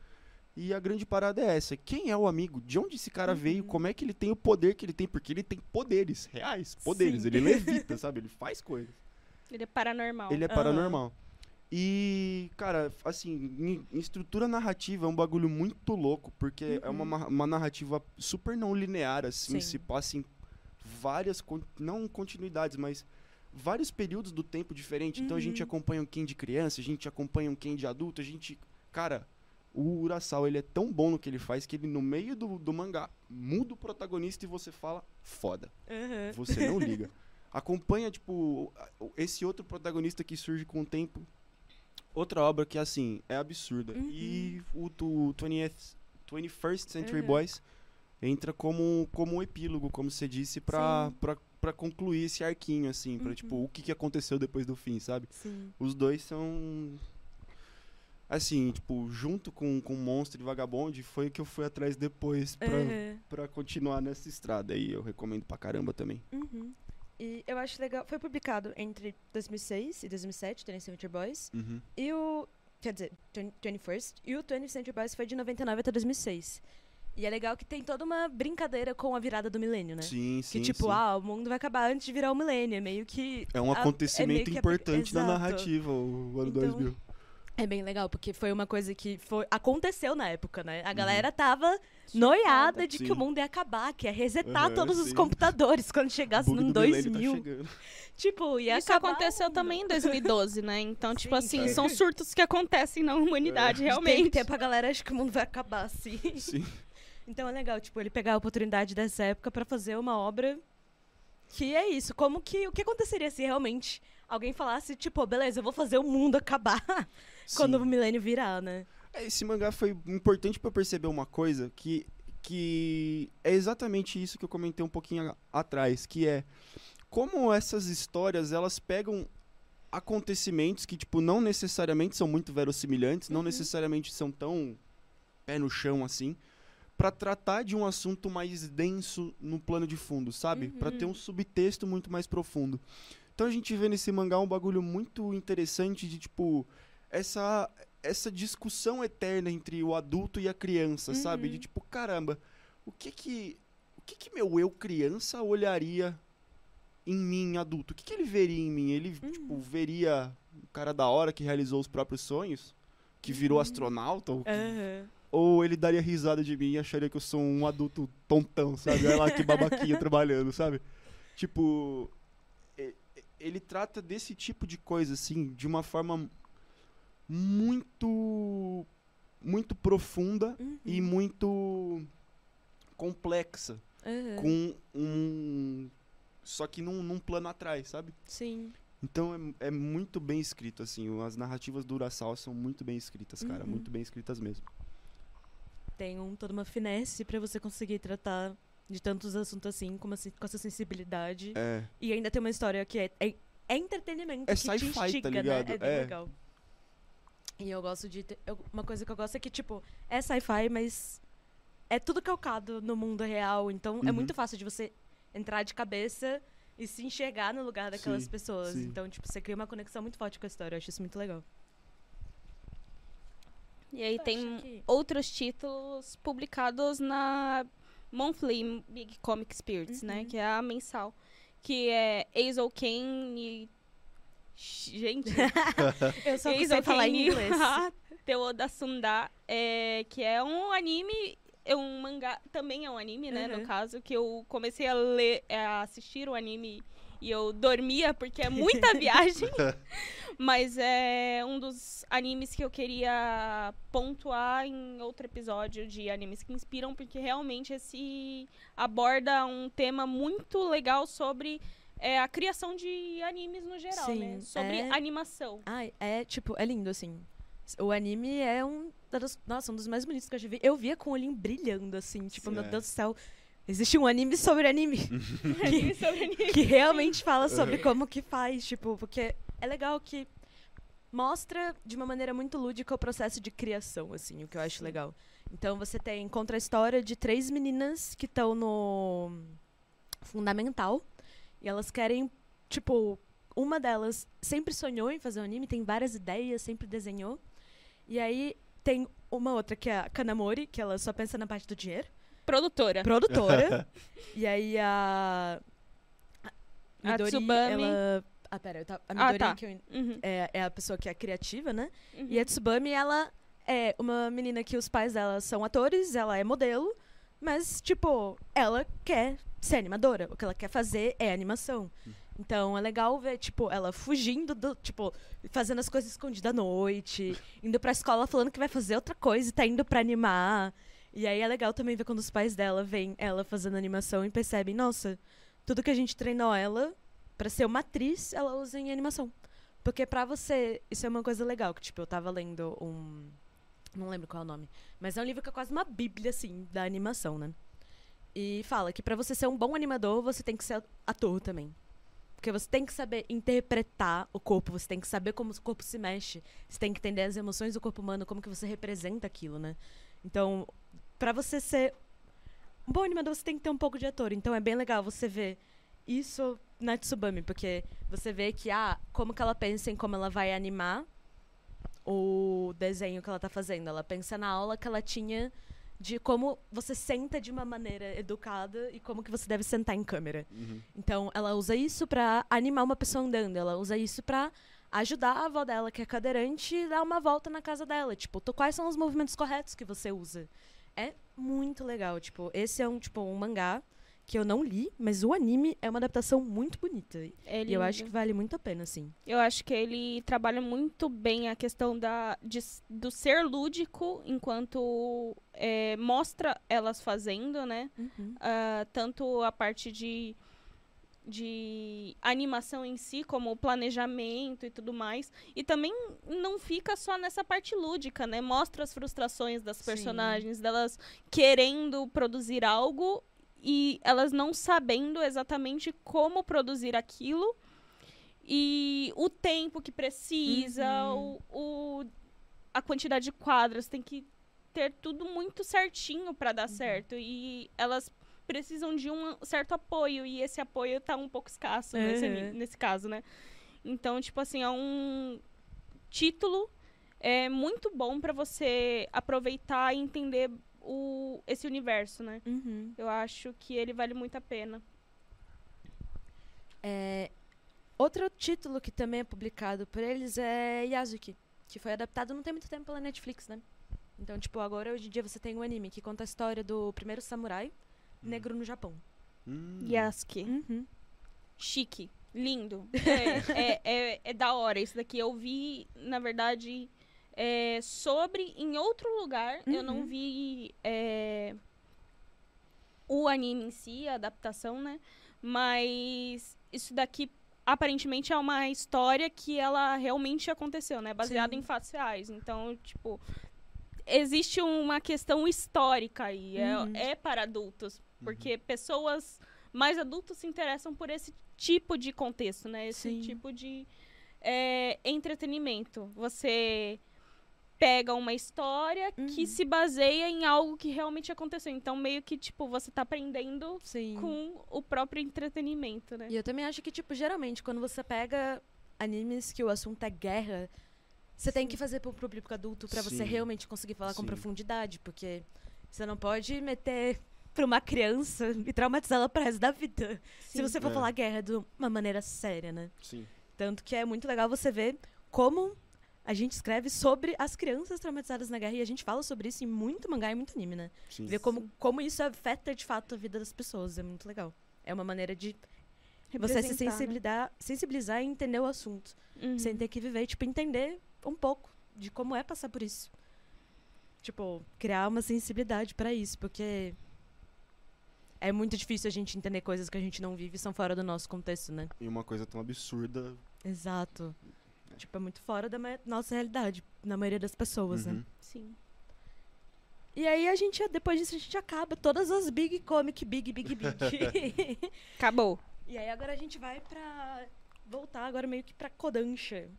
E a grande parada é essa. Quem é o amigo? De onde esse cara veio? Como é que ele tem o poder que ele tem? Porque ele tem poderes reais, poderes. Sim. Ele levita, sabe? Ele faz coisas. Ele é paranormal. Ele é paranormal. E, cara, assim, em, estrutura narrativa é um bagulho muito louco, porque é uma, Uhum. ma- uma narrativa super não linear, assim, Sim. se passa em várias, não continuidades, mas vários períodos do tempo diferentes. Então a gente Uhum. acompanha um Ken de criança, a gente acompanha um Ken de adulto, a gente. Cara, o Urasawa, ele é tão bom no que ele faz que ele, no meio do, do mangá, muda o protagonista e você fala, foda. Uhum. Você não liga. Acompanha, tipo, o- esse outro protagonista que surge com o tempo. Outra obra que, assim, é absurda. Uhum. E o do 20th, 21st Century Uhum. Boys entra como, como um epílogo, como você disse, pra, Sim. pra, pra concluir esse arquinho, assim. Pra, Uhum. tipo, o que, que aconteceu depois do fim, sabe? Sim. Os dois são... Assim, tipo, junto com, com Monstro e Vagabond, foi o que eu fui atrás depois pra, Uhum. pra continuar nessa estrada. E eu recomendo pra caramba também. Uhum. E eu acho legal. Foi publicado entre 2006 e 2007, 20 Century Boys. Uhum. E o. Quer dizer, 20, 21st. E o 20 Century Boys foi de 99 até 2006. E é legal que tem toda uma brincadeira com a virada do milênio, né? Sim, sim. que tipo, sim. ah, o mundo vai acabar antes de virar o milênio. É meio que. É um a- acontecimento é que a- importante na narrativa, o ano Então, 2000. É bem legal, porque foi uma coisa que foi, aconteceu na época, né? A Uhum. galera tava noiada de que Sim. o mundo ia acabar, que ia resetar Aham, todos os sim. computadores quando chegasse no do milênio 2000. Tá tipo, ia Isso aconteceu também em 2012, né? Então, tipo Sim, assim, cara. são surtos que acontecem na humanidade, Tem realmente. que ter pra galera, acho que o mundo vai acabar assim. Sim. Então é legal, tipo, ele pegar a oportunidade dessa época pra fazer uma obra que é isso. Como que. O que aconteceria se realmente alguém falasse, tipo, beleza, eu vou fazer o mundo acabar quando o milênio virar, né? É, Esse mangá foi importante pra eu perceber uma coisa que, que é exatamente isso que eu comentei um pouquinho atrás, que é como essas histórias, elas pegam acontecimentos que, tipo, não necessariamente são muito verossimilhantes, não Uhum. necessariamente são tão pé no chão assim, pra tratar de um assunto mais denso no plano de fundo, sabe? Pra ter um subtexto muito mais profundo. Então a gente vê nesse mangá um bagulho muito interessante de, tipo, essa essa discussão eterna entre o adulto e a criança, sabe? Uhum. De tipo, caramba, o que que o que que meu eu criança olharia em mim adulto? O que que ele veria em mim? Ele, tipo, veria o cara da hora que realizou os próprios sonhos, que virou astronauta, ou, que-. Ou ele daria risada de mim e acharia que eu sou um adulto tontão, sabe? Olha lá que babaquinha trabalhando, sabe? Tipo, ele trata desse tipo de coisa, assim, de uma forma muito, muito profunda Uhum. e muito complexa, Aham. com um... Só que num, num plano atrás, sabe? Sim. Então é, é muito bem escrito, assim. As narrativas do Urasawa são muito bem escritas, cara. Uhum. Muito bem escritas mesmo. Tem um, toda uma finesse pra você conseguir tratar de tantos assuntos assim, com, uma, com essa sensibilidade. É. E ainda tem uma história que é, é, é entretenimento. É que te tá instiga, ligado? Né? É É. legal. E eu gosto de. ter- eu- uma coisa que eu gosto é que, tipo, é sci-fi, mas é tudo calcado no mundo real. Então é Uhum. muito fácil de você entrar de cabeça e se enxergar no lugar daquelas Sim, pessoas. sim. Então, tipo, você cria uma conexão muito forte com a história. Eu acho isso muito legal. E aí Eu tem que- outros títulos publicados na Monthly Big Comic Spirits, né? Uhum. Que é a mensal. Que é Azel Kane e Gente, Eu só sei falar Kenny inglês. Teo da Sunda, é, que é um anime, é um mangá, também é um anime, né, Uhum. no caso, que eu comecei a ler, a assistir o anime e eu dormia porque é muita viagem, mas é um dos animes que eu queria pontuar em outro episódio de animes que inspiram, porque realmente esse aborda um tema muito legal sobre é, a criação de animes no geral, Sim, né? Sobre é- animação. Ai, é, tipo, é lindo, assim. O anime é um dos, nossa, um dos mais bonitos que eu já vi. Eu via com o olhinho brilhando, assim, tipo, Sim, meu é. Deus do céu. Existe um anime sobre anime. Anime sobre anime. que realmente fala sobre como que faz, tipo, porque é legal que mostra de uma maneira muito lúdica o processo de criação, assim, o que eu acho legal. Então você tem contra a história de três meninas que estão no fundamental e elas querem, tipo, uma delas sempre sonhou em fazer um anime, tem várias ideias, sempre desenhou. E aí tem uma outra que é a Kanamori, que ela só pensa na parte do dinheiro Produtora. produtora. e aí a. A Midori, Tsubame. ela. Ah, pera, eu tava- a Ah, Midori tá. que eu- Uhum. é, é a pessoa que é criativa, né? Uhum. E a Tsubame, ela é uma menina que os pais dela são atores, ela é modelo, mas, tipo, ela quer ser animadora. O que ela quer fazer é animação. Então é legal ver, tipo, ela fugindo do, tipo, fazendo as coisas escondidas à noite, indo pra escola falando que vai fazer outra coisa e tá indo pra animar. E aí é legal também ver quando os pais dela veem ela fazendo animação e percebem, nossa, tudo que a gente treinou ela pra ser uma atriz, ela usa em animação. Porque pra você, isso é uma coisa legal, que tipo, eu tava lendo um não lembro qual é o nome, mas é um livro que é quase uma bíblia assim da animação, né? E fala que pra você ser um bom animador, você tem que ser ator também. Porque você tem que saber interpretar o corpo, você tem que saber como o corpo se mexe, você tem que entender as emoções do corpo humano, como que você representa aquilo, né? Então, pra você ser um bom animador, você tem que ter um pouco de ator. Então é bem legal você ver isso na Tsubame, porque você vê que, ah, como que ela pensa em como ela vai animar o desenho que ela tá fazendo. Ela pensa na aula que ela tinha de como você senta de uma maneira educada e como que você deve sentar em câmera. Uhum. Então, ela usa isso pra animar uma pessoa andando. Ela usa isso pra ajudar a avó dela, que é cadeirante, a dar uma volta na casa dela. Tipo, quais são os movimentos corretos que você usa? É muito legal. Tipo, esse é um, tipo, um mangá que eu não li, mas o anime é uma adaptação muito bonita. É E eu acho que vale muito a pena, assim. Eu acho que ele trabalha muito bem a questão da, de do ser lúdico enquanto é, mostra elas fazendo, né? Ah, tanto a parte de, de animação em si, como o planejamento e tudo mais. E também não fica só nessa parte lúdica, né? Mostra as frustrações das Sim. personagens, delas querendo produzir algo e elas não sabendo exatamente como produzir aquilo. E o tempo que precisa, Uhum. o, o- a quantidade de quadros, tem que ter tudo muito certinho para Uhum. dar certo. E elas precisam de um certo apoio, e esse apoio tá um pouco escasso nesse, Uhum. nesse caso, né? Então, tipo assim, é um título é muito bom para você aproveitar e entender o, esse universo, né? Uhum. Eu acho que ele vale muito a pena. É, outro título que também é publicado por eles é Yasuki, que foi adaptado não tem muito tempo pela Netflix, né? Então, tipo, agora hoje em dia você tem um anime que conta a história do primeiro samurai negro no Japão. Hum. Yasuki. Uhum. Chique. Lindo. É, é, é, é da hora. Isso daqui eu vi, na verdade, é, sobre em outro lugar. Eu não Uhum. vi é, o anime em si, a adaptação, né? Mas isso daqui aparentemente é uma história que ela realmente aconteceu, né? Baseada Sim. em fatos reais. Então, tipo, existe uma questão histórica aí. É- Uhum. É, para adultos. Porque pessoas mais adultos se interessam por esse tipo de contexto, né? Esse Sim. tipo de é, entretenimento. Você pega uma história que Uhum. se baseia em algo que realmente aconteceu. Então, meio que, tipo, você tá aprendendo Sim. com o próprio entretenimento, né? E eu também acho que, tipo, geralmente, quando você pega animes que o assunto é guerra, você tem que fazer pro público adulto pra você Sim. realmente conseguir falar com Sim. profundidade, porque você não pode meter pra uma criança e traumatizar ela pro resto da vida. Se Sim. você for É. falar guerra de uma maneira séria, né? Sim. Tanto que é muito legal você ver como a gente escreve sobre as crianças traumatizadas na guerra e a gente fala sobre isso em muito mangá e muito anime, né? Sim. Ver como, como isso afeta de fato a vida das pessoas. É muito legal. É uma maneira de você se Representar, né? sensibilizar, sensibilizar e entender o assunto. Uhum. Sem ter que viver, tipo, entender um pouco de como é passar por isso. Tipo, criar uma sensibilidade pra isso, porque é muito difícil a gente entender coisas que a gente não vive e são fora do nosso contexto, né? E uma coisa tão absurda. Exato. Tipo, é muito fora da nossa realidade, na maioria das pessoas, né? Uhum. Sim. E aí a gente, depois disso, a gente acaba todas as Big Comic, Big, Big, Big. Acabou. E aí agora a gente vai pra. voltar agora meio que pra Kodansha.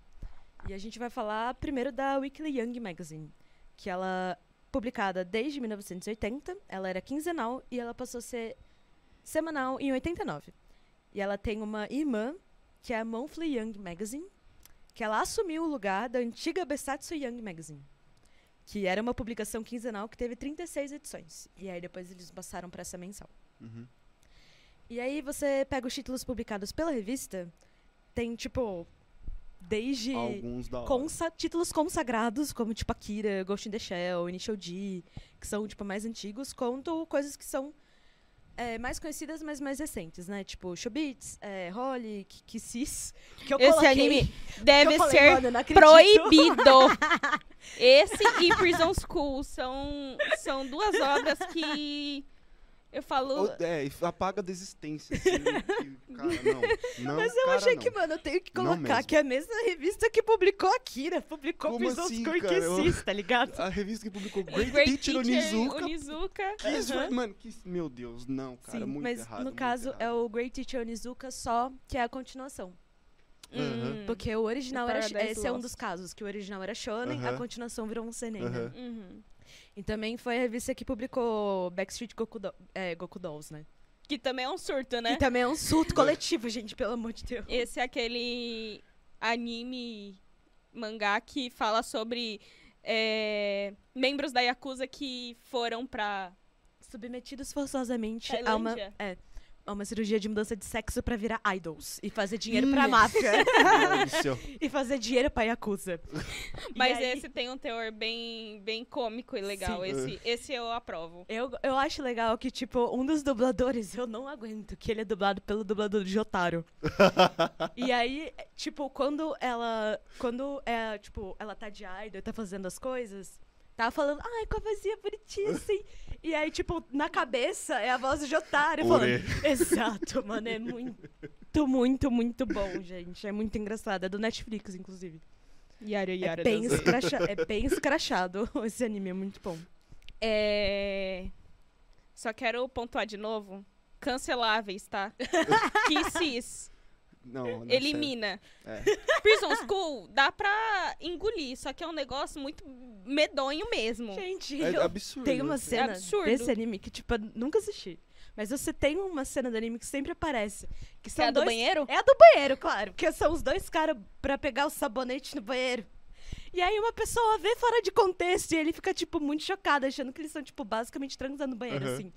E a gente vai falar primeiro da Weekly Young Magazine, que ela publicada desde 1980, ela era quinzenal e ela passou a ser semanal em 89. E ela tem uma irmã, que é a Monthly Young Magazine, que ela assumiu o lugar da antiga Besatsu Young Magazine, que era uma publicação quinzenal que teve 36 edições. E aí depois eles passaram para essa mensal. Uhum. E aí você pega os títulos publicados pela revista, tem tipo desde Alguns da hora. consa- títulos consagrados, como tipo Akira, Ghost in the Shell, Initial D, que são tipo mais antigos, quanto coisas que são é, mais conhecidas, mas mais recentes, né? Tipo Shobits, é, Holly, Kissis, que eu Esse coloquei, anime deve falei, ser proibido. Esse e Prison School são, são duas obras que eu falo. Ou- É, apaga da existência. Assim, que, cara, não. não Mas eu cara, achei não. que, mano, eu tenho que colocar que é a mesma revista que publicou Akira, publicou Como Prison assim, Kissis, tá ligado? A revista que publicou o Great, Teacher Onizuka. Onizuka. Isso, mano, que, meu Deus, não, cara, Sim, muito mas errado. no muito caso errado. é o Great Teacher Onizuka só, que é a continuação. Aham. Hum. Porque o original O era. Esse é um Lost. dos casos, que o original era Shonen, a continuação virou um seinen. né? Uhum. E também foi a revista que publicou Backstreet Goku, Do- é, Goku Dolls, né? Que também é um surto, né? E também é um surto coletivo, gente, pelo amor de Deus. Esse é aquele anime mangá que fala sobre é, membros da Yakuza que foram pra. Submetidos forçosamente a uma, Tailândia? é, uma cirurgia de mudança de sexo pra virar idols. E fazer dinheiro pra Hum. máfia. E fazer dinheiro pra Yakuza. Mas aí- esse tem um teor bem, bem cômico e legal. Sim. Esse, esse eu aprovo. Eu, eu acho legal que, tipo, um dos dubladores, eu não aguento, que ele é dublado pelo dublador de Jotaro. e aí, é, tipo, quando ela. Quando é, tipo, ela tá de idol e tá fazendo as coisas, tá falando, ai, com a vozinha bonitinha, assim. E aí, tipo, na cabeça é a voz do Jotaro falando. Ore. Exato, mano, é muito, muito, muito bom, gente. É muito engraçado. É do Netflix, inclusive. Yara, É bem, escracha é bem escrachado. Esse anime é muito bom. É... Só quero pontuar de novo. Canceláveis, tá? Kisses. Não, não, Elimina. É. Prison School dá pra engolir, só que é um negócio muito medonho mesmo. Gente, É eu absurdo. tem uma assim. cena absurdo. desse anime que, tipo, eu nunca assisti. Mas você tem uma cena do anime que sempre aparece. Que são é a do dois... banheiro? É a do banheiro, claro. Porque são os dois caras pra pegar o sabonete no banheiro. E aí uma pessoa vê fora de contexto e ele fica, tipo, muito chocado, achando que eles estão, tipo, basicamente transando no banheiro, Aham. assim.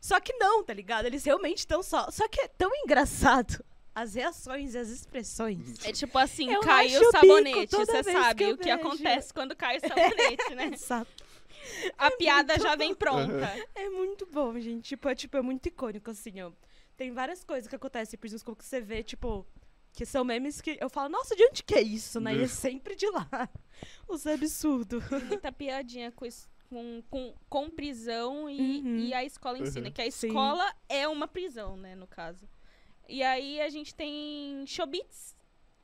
Só que não, tá ligado? Eles realmente estão só. Só que é tão engraçado as reações e as expressões. É tipo assim, Eu o sabonete. Você que sabe o que vejo. acontece quando cai o sabonete, né? Exato. A piada muito já vem pronta. É muito bom, gente. Tipo, é, tipo, é muito icônico, assim, ó. Tem várias coisas que acontecem em Prison School que você vê, tipo, que são memes que eu falo, nossa, de onde que é isso, né? E é sempre de lá. Os absurdos. Muita piadinha com, es- com, com, com prisão e, Uhum. e a escola em si, né? Uhum. Que a Sim. escola é uma prisão, né, no caso. E aí a gente tem Shobits,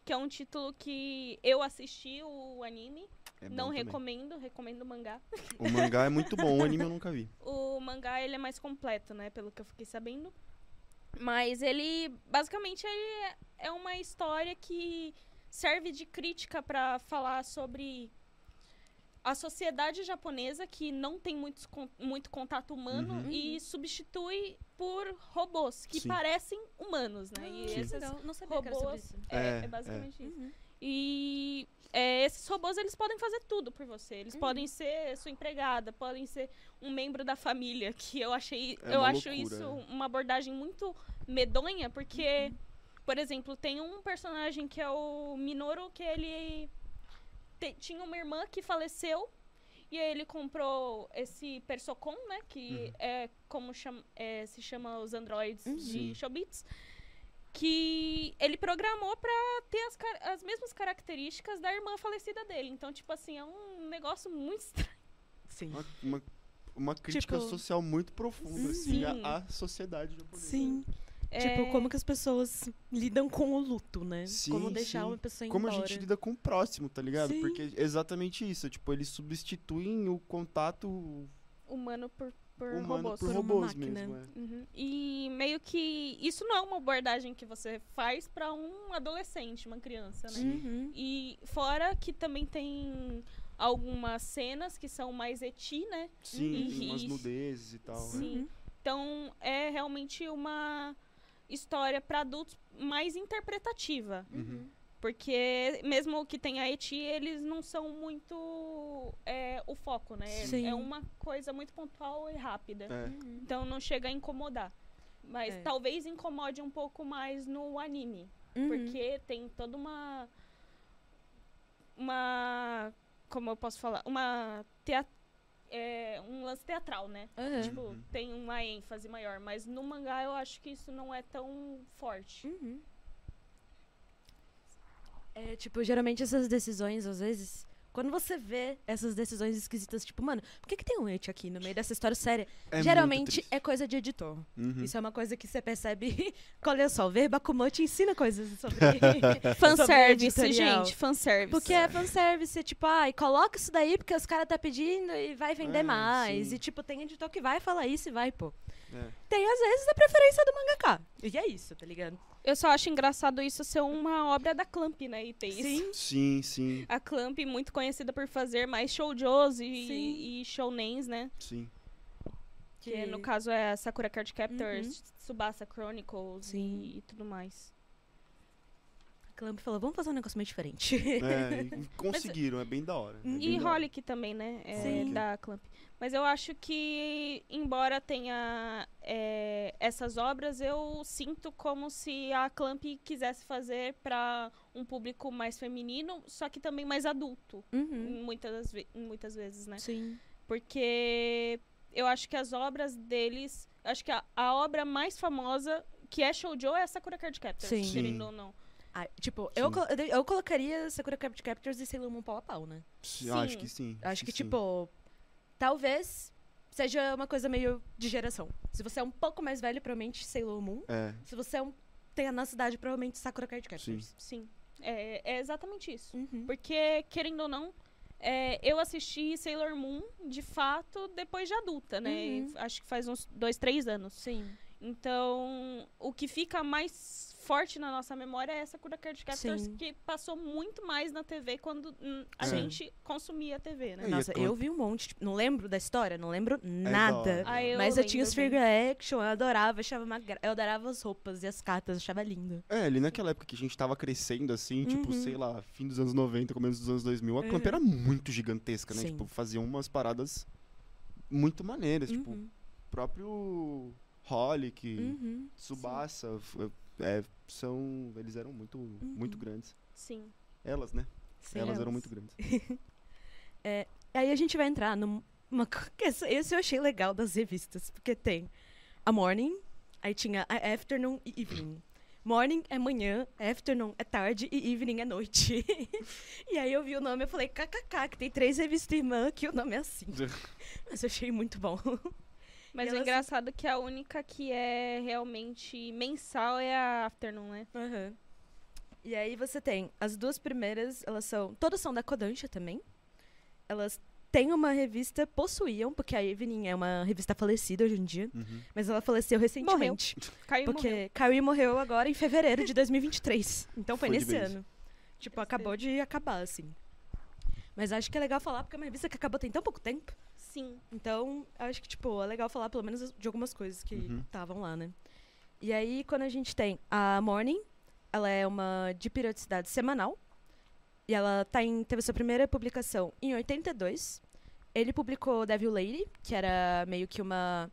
que é um título que eu assisti o anime. É não também. recomendo, recomendo o mangá. O mangá é muito bom, o anime eu nunca vi. O mangá ele é mais completo, né? Pelo que eu fiquei sabendo. Mas ele, basicamente, ele é- uma história que serve de crítica pra falar sobre a sociedade japonesa que não tem muitos con- muito contato humano Uhum. e substitui por robôs que Sim. parecem humanos, né? E Sim. esses Não sabia que era sobre robôs isso. é, É, é basicamente isso. Uhum. E é, esses robôs, eles podem fazer tudo por você. Eles Uhum. podem ser sua empregada, podem ser um membro da família, que eu achei, É eu acho loucura, isso né? uma abordagem muito medonha, porque, Uhum. Por exemplo, tem um personagem que é o Minoru, que ele te- tinha uma irmã que faleceu. E aí ele comprou esse Persocon, né? Que é como chama- é, se chama os androids Uhum. De Showbits. Que ele programou pra ter as, as mesmas características da irmã falecida dele. Então, tipo assim, é um negócio muito estranho. Sim. Uma, uma, uma crítica Tipo- social muito profunda, assim, Sim. à, à sociedade japonesa. Sim. É, Tipo, como que as pessoas lidam com o luto, né? Sim, como deixar sim. uma pessoa ir Como a embora. gente lida com o próximo, tá ligado? Sim. Porque é exatamente isso. Tipo, eles substituem o contato humano por, por humano robôs. por Por uma robôs máquina. mesmo. é. Uhum. E meio que isso não é uma abordagem que você faz pra um adolescente, uma criança, né? Uhum. E fora que também tem algumas cenas que são mais eti, né? Sim, tem umas E- nudezes e tal. né? Sim. Então é realmente uma história pra adultos mais interpretativa. Uhum. Porque mesmo que tenha eti, eles não são muito é, o foco, né? Sim. É uma coisa muito pontual e rápida. É. Uhum. Então não chega a incomodar. Mas É. talvez incomode um pouco mais no anime. Uhum. Porque tem toda uma. Uma. Como eu posso falar? Uma. Tea, é, um lance teatral, né? Uhum. Tipo, Uhum. tem uma ênfase maior. Mas no mangá eu acho que isso não é tão forte. Uhum. É, tipo, geralmente essas decisões, às vezes, quando você vê essas decisões esquisitas, tipo, mano, por que, que tem um et aqui no meio dessa história séria? É geralmente é coisa de editor. Uhum. Isso é uma coisa que você percebe. Olha só, o Verbakumo te ensina coisas sobre. Fanservice, sobre gente. Fanservice. Porque é fanservice, tipo, ai, coloca isso daí porque os caras tá pedindo e vai vender É, mais. sim. E, tipo, tem editor que vai falar isso e vai, pô. É. Tem, às vezes, a preferência do mangaka. E é isso, tá ligado? Eu só acho engraçado isso ser uma obra da Clamp, né? E ter isso. Sim. Sim, sim, A Clamp, muito conhecida por fazer mais shoujos Sim. e, e shounens, né? sim. Que no caso é a Sakura Card Captors, Uhum. Tsubasa Chronicles Sim. E, e tudo mais. A Clamp falou, vamos fazer um negócio meio diferente. É, conseguiram, é bem da hora. é Uhum. bem E. Holic também, né? É Sim. da Clamp. Mas eu acho que, embora tenha é, essas obras, eu sinto como se a Clamp quisesse fazer para um público mais feminino, só que também mais adulto, Uhum. muitas, muitas vezes, né? Sim. Porque eu acho que as obras deles. Acho que a, a obra mais famosa que é Shoujo é a Sakura Card Captors, Sim. querendo Sim. ou não. Ah, tipo, eu, Sim. eu, eu colocaria Sakura Card Captors e Sailor Moon pau a pau, né? Sim, Sim. Acho que sim. Acho que, sim. tipo, talvez seja uma coisa meio de geração. Se você é um pouco mais velho, provavelmente Sailor Moon. É, Se você é um, tem a nossa idade, provavelmente Sakura Card Captors. Sim. É, é exatamente isso. Uhum. Porque, querendo ou não, é, eu assisti Sailor Moon, de fato, depois de adulta, né? Uhum. Acho que faz uns dois, três anos. Sim. Então, o que fica mais forte na nossa memória é essa Sakura Card Captors, Sim. que passou muito mais na TV quando hum, a Sim. gente consumia a TV, né? É, Nossa, é eu vi um monte. tipo, não lembro da história, não lembro da nada. Ah, eu Mas eu tinha os bem. figure action, eu adorava, achava uma gra... Eu adorava as roupas e as cartas, achava lindo. É, ali naquela época que a gente tava crescendo, assim, tipo, Uhum. sei lá, fim dos anos 90, começo dos anos 2000, a Clamp Uhum. era muito gigantesca, né? Sim. Tipo, faziam umas paradas muito maneiras, tipo, Uhum. o próprio Holic, Uhum. Tsubasa, é, são, eles eram muito, muito grandes. Sim. Elas, né? Sim, elas, eram elas. muito grandes. Aí a gente vai entrar numa. Esse esse eu achei legal das revistas, porque tem a Morning, aí tinha a Afternoon e Evening. Morning é manhã, Afternoon é tarde e Evening é noite. e aí eu vi o nome e falei, kkk, que tem três revistas irmã que o nome é assim. Mas eu achei muito bom. Mas E o engraçado é que a única que é realmente mensal é a Afternoon, né? Aham. E aí você tem as duas primeiras, elas são. Todas são da Kodansha também. Elas têm uma revista, possuíam, porque a Evening é uma revista falecida hoje em dia. Uhum. Mas ela faleceu recentemente. Caiu e Porque morreu. Kyrie morreu agora em fevereiro de 2023. Então foi, Foi nesse ano. Tipo, acabou de acabar, assim. Mas acho que é legal falar, porque é uma revista que acabou tem tão pouco tempo. Sim. Então, acho que, tipo, é legal falar pelo menos de algumas coisas que Uhum. estavam lá, né? E aí, quando a gente tem a Morning, ela é uma de periodicidade semanal. E ela tá em, teve sua primeira publicação em 82. Ele publicou Devil Lady, que era meio que uma.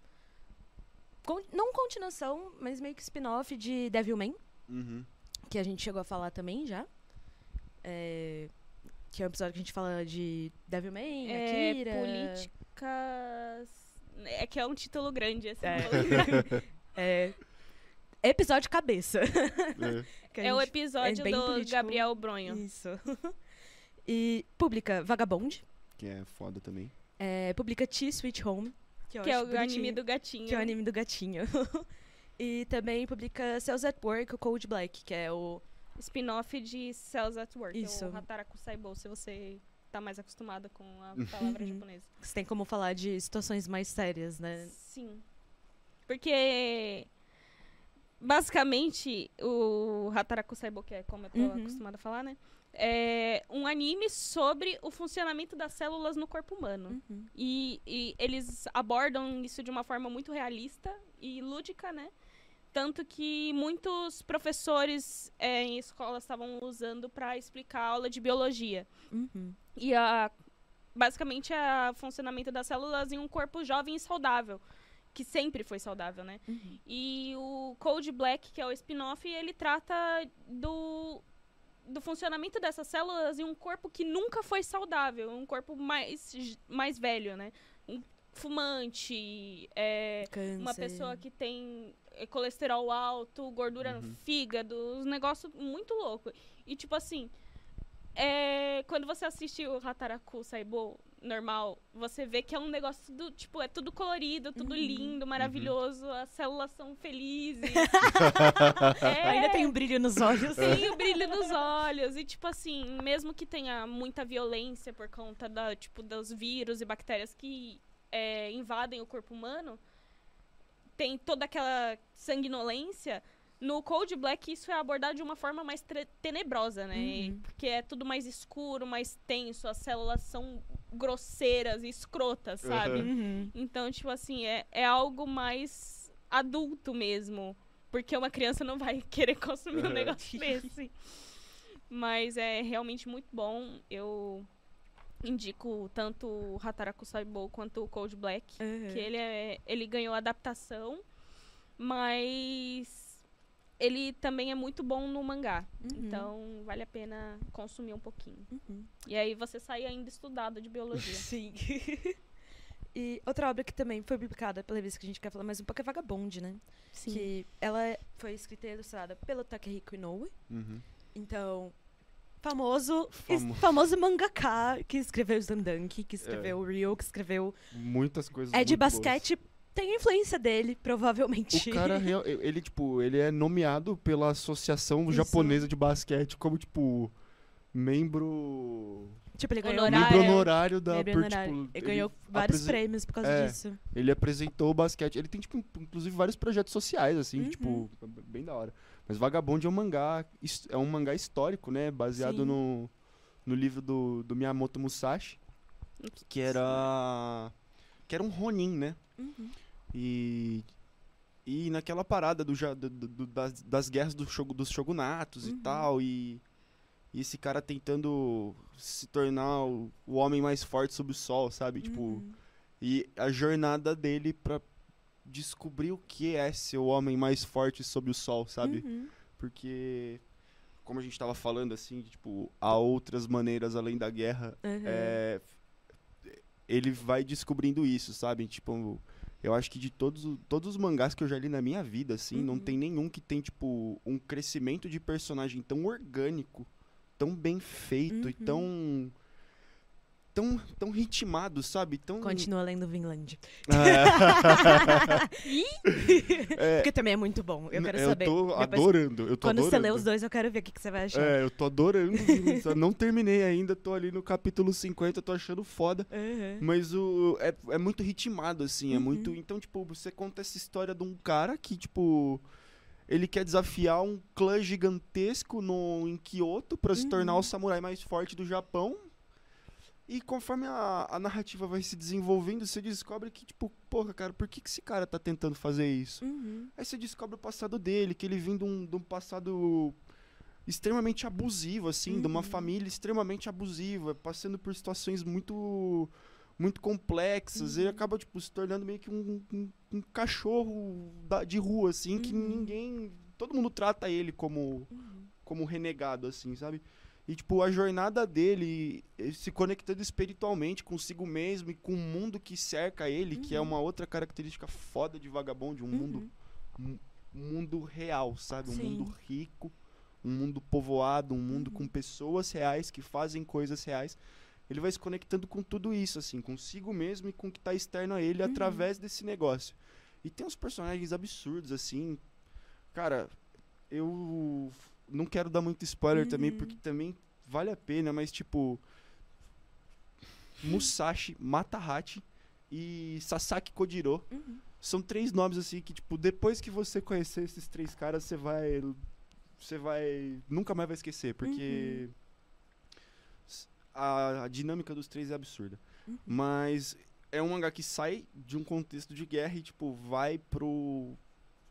Não continuação, mas meio que spin-off de Devilman. Uhum. que a gente chegou a falar também já. É, que é um episódio que a gente fala de Devilman, É, Akira. políticas. É que é um título grande, assim. É. É, episódio cabeça. É. É o gente- episódio bem do político. Gabriel Bronho. Isso. e publica Vagabond. Que é foda também. É, publica T Sweet Home. Que, Que é o anime do gatinho. Que é o anime do gatinho. e também publica Cells at Work, o Cold Black, que é o. Spin-off de Cells at Work. Isso. É o Hataraku Saibou, se você tá mais acostumado com a palavra Uhum. japonesa. que Você tem como falar de situações mais sérias, né? Sim. Porque basicamente o Hataraku Saibou, que é como eu tô Uhum. acostumada a falar, né? É um anime sobre o funcionamento das células no corpo humano. Uhum. E, e eles abordam isso de uma forma muito realista e lúdica, né? Tanto que muitos professores é, em escolas estavam usando para explicar a aula de biologia. Uhum. E a, basicamente é o funcionamento das células em um corpo jovem e saudável. Que sempre foi saudável, né? Uhum. E o Code Black, que é o spin-off, ele trata do, do funcionamento dessas células em um corpo que nunca foi saudável. Um corpo mais, mais velho, né? Um fumante, é, uma pessoa que tem colesterol alto, gordura Uhum. no fígado, uns negócios muito louco. E tipo assim, é, quando você assiste o Hataraku Saibou normal, você vê que é um negócio do, tipo, é tudo colorido, tudo Uhum. lindo, maravilhoso, as células são felizes. É, Ainda tem um brilho nos olhos. tem o brilho nos olhos. E, tipo assim, mesmo que tenha muita violência por conta da, tipo, dos vírus e bactérias que é, invadem o corpo humano, tem toda aquela sanguinolência. No Cold Black, isso é abordado de uma forma mais tenebrosa, né? Uhum. Porque é tudo mais escuro, mais tenso, as células são grosseiras e escrotas, sabe? Uhum. Então, tipo assim, é, é algo mais adulto mesmo. Porque uma criança não vai querer consumir um Uhum. negócio desse. Mas é realmente muito bom. Eu indico tanto o Hataraku Saibou quanto o Cold Black. Uhum. Que ele, é, ele ganhou adaptação, mas ele também é muito bom no mangá. Uhum. Então, vale a pena consumir um pouquinho. Uhum. E aí você sai ainda estudado de biologia. Sim. e outra obra que também foi publicada pela revista que a gente quer falar mais um pouco é Vagabond, né? Sim. Que ela é- foi escrita e ilustrada pelo Takehiko Inoue. Uhum. Então, famoso, Famo- famoso mangaka que escreveu Zandanki, que escreveu Rio, que escreveu Muitas coisas É de muito boas. basquete, tem influência dele, provavelmente. O cara, ele, tipo, ele é nomeado pela Associação Isso. Japonesa de Basquete como, tipo, membro... tipo, ele ganhou Honorário. Membro Honorário. da... Membro por, honorário. tipo, ele ganhou vários prêmios por causa É. disso. Ele apresentou o basquete. Ele tem, tipo, inclusive, vários projetos sociais, assim, Uhum. tipo, bem da hora. Mas Vagabond é um mangá, é um mangá histórico, né? Baseado Sim. no, no livro do, do Miyamoto Musashi, que era. que era um Ronin, né? Uhum. E. E naquela parada do, do- do- das, das guerras do shogu, dos shogunatos e Uhum. tal, e, e esse cara tentando se tornar o, o homem mais forte sob o sol, sabe? Tipo, Uhum. e a jornada dele pra descobrir o que é ser o homem mais forte sob o sol, sabe? Uhum. Porque, como a gente tava falando, assim, de, tipo, há outras maneiras além da guerra, Uhum. é, ele vai descobrindo isso, sabe? Tipo, eu acho que de todos, todos os mangás que eu já li na minha vida, assim, não Uhum. tem nenhum que tem, tipo, um crescimento de personagem tão orgânico, tão bem feito e Uhum. tão... Tão, tão ritmado, sabe? Tão... Continua lendo Vinland. É, Porque também é muito bom. Eu quero eu saber. tô Depois, adorando. Eu tô quando você adorando. lê os dois, eu quero ver o que, que você vai achar. É, eu tô adorando. Não terminei ainda, tô ali no capítulo 50, tô achando foda. Uhum. Mas o é, é muito ritmado, assim, é Uhum. muito... Então, tipo, você conta essa história de um cara que, tipo... Ele quer desafiar um clã gigantesco no, em Kyoto pra se Uhum. tornar o samurai mais forte do Japão. E conforme a, a narrativa vai se desenvolvendo, você descobre que, tipo, porra, cara, por que, que esse cara tá tentando fazer isso? Uhum. Aí você descobre o passado dele, que ele vem de um, de um passado extremamente abusivo, assim, de uma Uhum. família extremamente abusiva, passando por situações muito muito complexas, Uhum. ele acaba, tipo, se tornando meio que um, um- um cachorro da- de rua, assim, que Uhum. ninguém... Todo mundo trata ele como, Uhum. como renegado, assim, sabe? E, tipo, a jornada dele, eh, se conectando espiritualmente consigo mesmo e com o mundo que cerca ele, que é Uhum. uma outra característica foda de Vagabond, um mundo Uhum. um mundo real, sabe? Um Sim. mundo rico, um mundo povoado, um mundo Uhum. com pessoas reais que fazem coisas reais. Ele vai se conectando com tudo isso, assim, consigo mesmo e com o que tá externo a ele Uhum. através desse negócio. E tem uns personagens absurdos, assim. Cara, eu não quero dar muito spoiler também, Uhum. porque também vale a pena, mas tipo. Musashi, Matahachi e Sasaki Kojiro Uhum. são três nomes assim que tipo depois que você conhecer esses três caras você vai você vai nunca mais vai esquecer porque s- a, a dinâmica dos três é absurda Uhum. mas é um mangá que sai de um contexto de guerra e tipo vai pro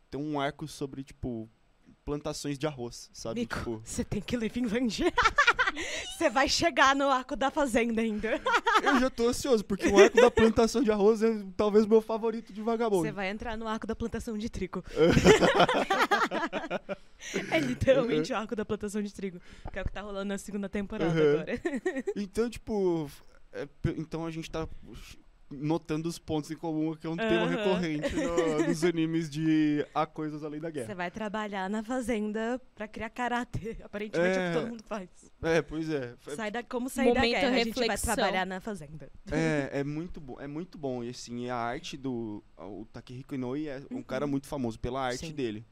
tem um arco sobre tipo plantações de arroz sabe tipo você tem que ler Finlândia. Você vai chegar no arco da fazenda ainda. eu já tô ansioso porque o arco da plantação de arroz é talvez meu favorito de Você vagabundo vai entrar no arco da plantação de trigo. é literalmente o arco da plantação de trigo. Que é o que tá rolando na segunda temporada Uhum. agora. Então, tipo, é então a gente tá notando os pontos em comum, que é um tema recorrente no- nos animes de Há Coisas Além da Você Guerra. vai trabalhar na fazenda pra criar caráter. Aparentemente é, o É. que todo mundo faz. É, pois é. Sai da, como sair da Momento guerra, a gente vai reflexão. trabalhar na fazenda. É, é muito bom. É muito bom. E assim, a arte do. O Takehiko Inoue é um Uhum. cara muito famoso pela arte Sim. dele.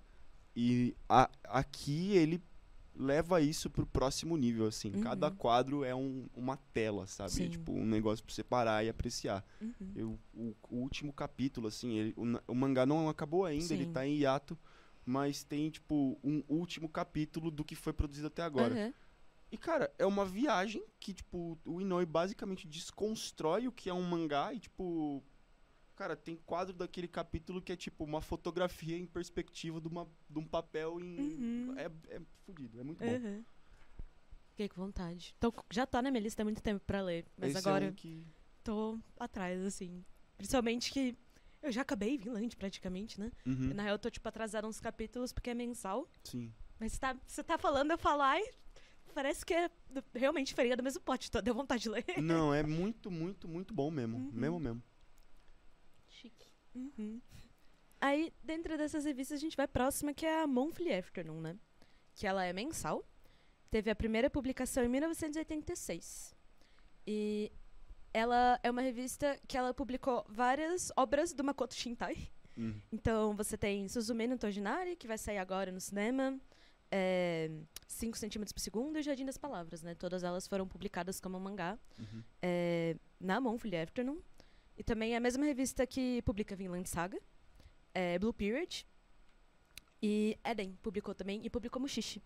E a- aqui ele leva isso pro próximo nível, assim. Uhum. Cada quadro é um- uma tela, sabe? É tipo um negócio pra você parar e apreciar. Uhum. Eu, o, o último capítulo, assim, ele- o, o mangá não acabou ainda, ele Sim. tá em hiato, mas tem, tipo, um último capítulo do que foi produzido até agora. Aham. E, cara, é uma viagem que, tipo, o Inoue basicamente desconstrói o que é um mangá e, tipo. Cara, tem quadro daquele capítulo que é, tipo, uma fotografia em perspectiva de, uma, de um papel em. Uhum. É, é fudido, é muito bom. Uhum. Fiquei com vontade. Tô, já tá na minha lista há muito tempo pra ler. Mas Esse agora é um que. tô atrás, assim. Principalmente que eu já acabei Vinland praticamente, né? Uhum, Na real, eu tô, tipo, atrasada uns capítulos porque é mensal. sim. Mas você tá, você tá falando, eu falo, ai, parece que é realmente farinha do mesmo pote. Deu vontade de ler. Não, é muito, muito, muito bom mesmo. Uhum. Mesmo, mesmo. Uhum. Aí, dentro dessas revistas, a gente vai próxima, que é a Monthly Afternoon, né? Que ela é mensal. Teve a primeira publicação em 1986. E ela é uma revista que ela publicou várias obras do Makoto Shinkai. Uhum. Então, você tem Suzume no Tojinari, que vai sair agora no cinema. 5 centímetros por segundo e Jardim das Palavras, né? Todas elas foram publicadas como mangá Uhum. é, na Monthly Afternoon. E também é a mesma revista que publica Vinland Saga, é, Blue Period. E Eden publicou também, e publicou Mushishi.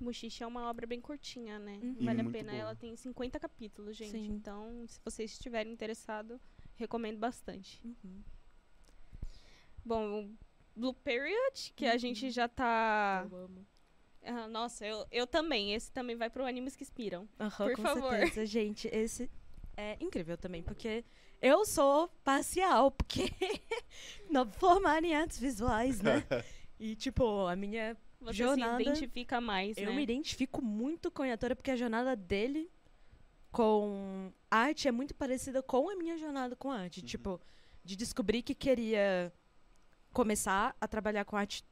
Mushishi é uma obra bem curtinha, né? Uhum. Vale a pena. boa. Ela tem 50 capítulos, gente. Sim. Então, se vocês estiverem interessados, recomendo bastante. Bom, o Blue Period, que a Uhum. gente já tá. Eu amo. Ah, nossa, eu, eu também. Esse também vai pro Animes que Inspiram. Aham, Por com favor. certeza, gente. Esse é incrível também, porque eu sou parcial, porque não formada em artes visuais, né? E, tipo, a minha Você Jornada- se identifica mais, Eu né? me identifico muito com a Yatora porque a jornada dele com arte é muito parecida com a minha jornada com arte. Uhum. Tipo, de descobrir que queria começar a trabalhar com arte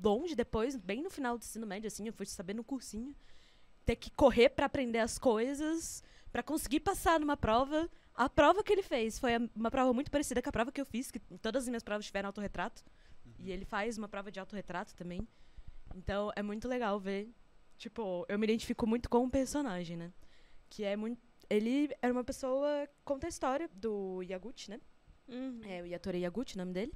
longe depois, bem no final do ensino médio, assim, eu fui saber no cursinho. Ter que correr pra aprender as coisas, pra conseguir passar numa prova. A prova que ele fez foi uma prova muito parecida com a prova que eu fiz, que todas as minhas provas tiveram autorretrato. E ele faz uma prova de autorretrato também. Então é muito legal ver. Tipo, eu me identifico muito com o personagem, né? Que é muito. Ele era uma pessoa. Conta a história do Yaguchi, né? Uhum. É o Yatori Yaguchi, o nome dele.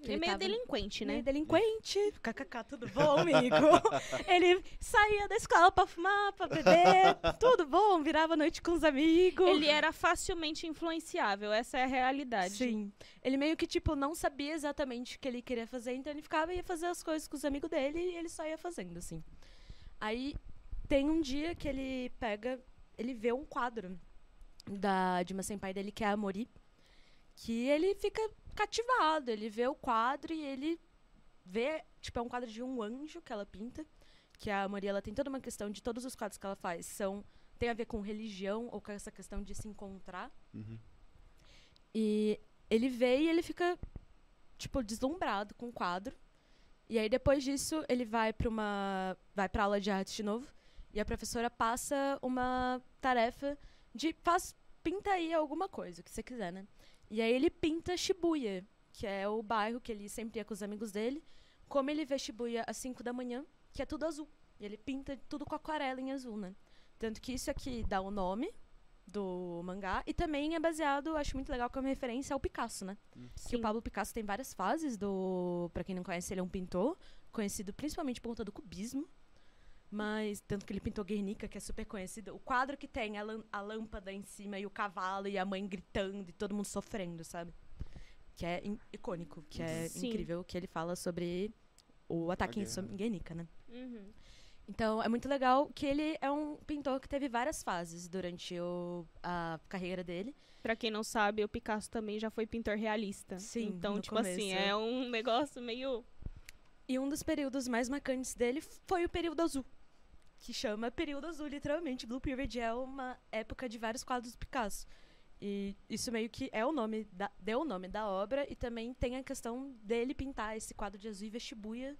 Ele é ele meio tava- delinquente, né? Meio delinquente. KKK, tudo bom, amigo? ele saía da escola pra fumar, pra beber. tudo bom, virava a noite com os amigos. Ele era facilmente influenciável, essa é a realidade. Sim. Ele meio que, tipo, não sabia exatamente o que ele queria fazer, então ele ficava e ia fazer as coisas com os amigos dele e ele só ia fazendo, assim. Aí tem um dia que ele pega, ele vê um quadro da, de uma senpai dele, que é a Mori, que ele fica cativado. Ele vê o quadro e ele vê, tipo, é um quadro de um anjo que ela pinta, que a Maria ela tem toda uma questão de todos os quadros que ela faz são tem a ver com religião ou com essa questão de se encontrar. Uhum. E ele vê e ele fica, tipo, deslumbrado com o quadro. E aí, depois disso, ele vai para uma. vai pra aula de arte de novo. E a professora passa uma tarefa de. faz. pinta aí alguma coisa, o que você quiser, né? E aí ele pinta Shibuya, que é o bairro que ele sempre ia com os amigos dele. Como ele vê Shibuya às 5 da manhã, que é tudo azul. E ele pinta tudo com aquarela em azul, né? Tanto que isso aqui dá o nome do mangá e também é baseado, acho muito legal como referência ao Picasso, né? Que o Pablo Picasso tem várias fases do, Pra quem não conhece, ele é um pintor conhecido principalmente por conta do cubismo. Mas tanto que ele pintou Guernica, que é super conhecido, o quadro que tem a, a lâmpada em cima e o cavalo e a mãe gritando e todo mundo sofrendo, sabe? Que é icônico, que é Sim. incrível, que ele fala sobre o ataque em Guernica, né? Uhum. Então, é muito legal que ele é um pintor que teve várias fases durante o- a carreira dele. Pra quem não sabe, o Picasso também já foi pintor realista. Sim, Então, no tipo assim, começo. é um negócio meio. E um dos períodos mais marcantes dele foi o período azul. Que chama período azul, literalmente. Blue Period é uma época de vários quadros do Picasso. E isso meio que é o nome da, deu o nome da obra e também tem a questão dele pintar esse quadro de azul e vestibuia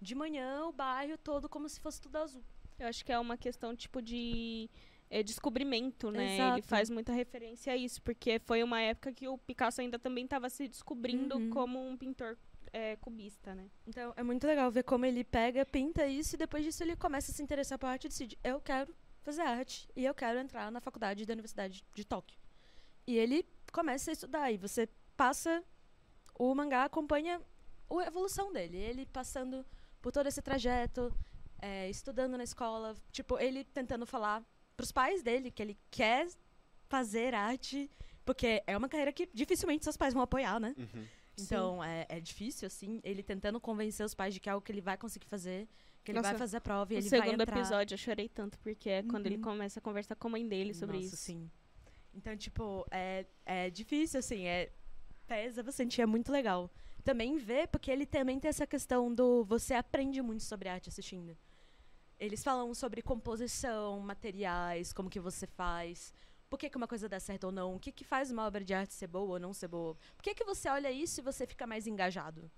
de manhã o bairro todo como se fosse tudo azul. Eu acho que é uma questão, tipo, de é, descobrimento, né? Exato. Ele faz muita referência a isso, porque foi uma época que o Picasso ainda também estava se descobrindo Uhum. como um pintor é, cubista, né? Então é muito legal ver como ele pega, pinta isso e depois disso ele começa a se interessar por arte e decide: eu quero fazer arte e eu quero entrar na faculdade da Universidade de Tóquio. E ele começa a estudar e você passa o mangá acompanha a evolução dele, ele passando por todo esse trajeto, é, estudando na escola, tipo ele tentando falar pros pais dele que ele quer fazer arte, porque é uma carreira que dificilmente seus pais vão apoiar, né? Uhum. Então é, é difícil, assim, ele tentando convencer os pais de que é algo que ele vai conseguir fazer, que ele Nossa, vai fazer a prova e No ele vai segundo entrar. episódio eu chorei tanto, porque é quando ele Uhum. começa a conversar com a mãe dele sobre Nossa, isso. sim. Então, tipo, é, é difícil, assim, é pesa bastante, é muito legal. Também ver, porque ele também tem essa questão do você aprende muito sobre arte assistindo. Eles falam sobre composição, materiais, como que você faz, por que, que uma coisa dá certo ou não, o que, que faz uma obra de arte ser boa ou não ser boa. Por que, que você olha isso e você fica mais engajado?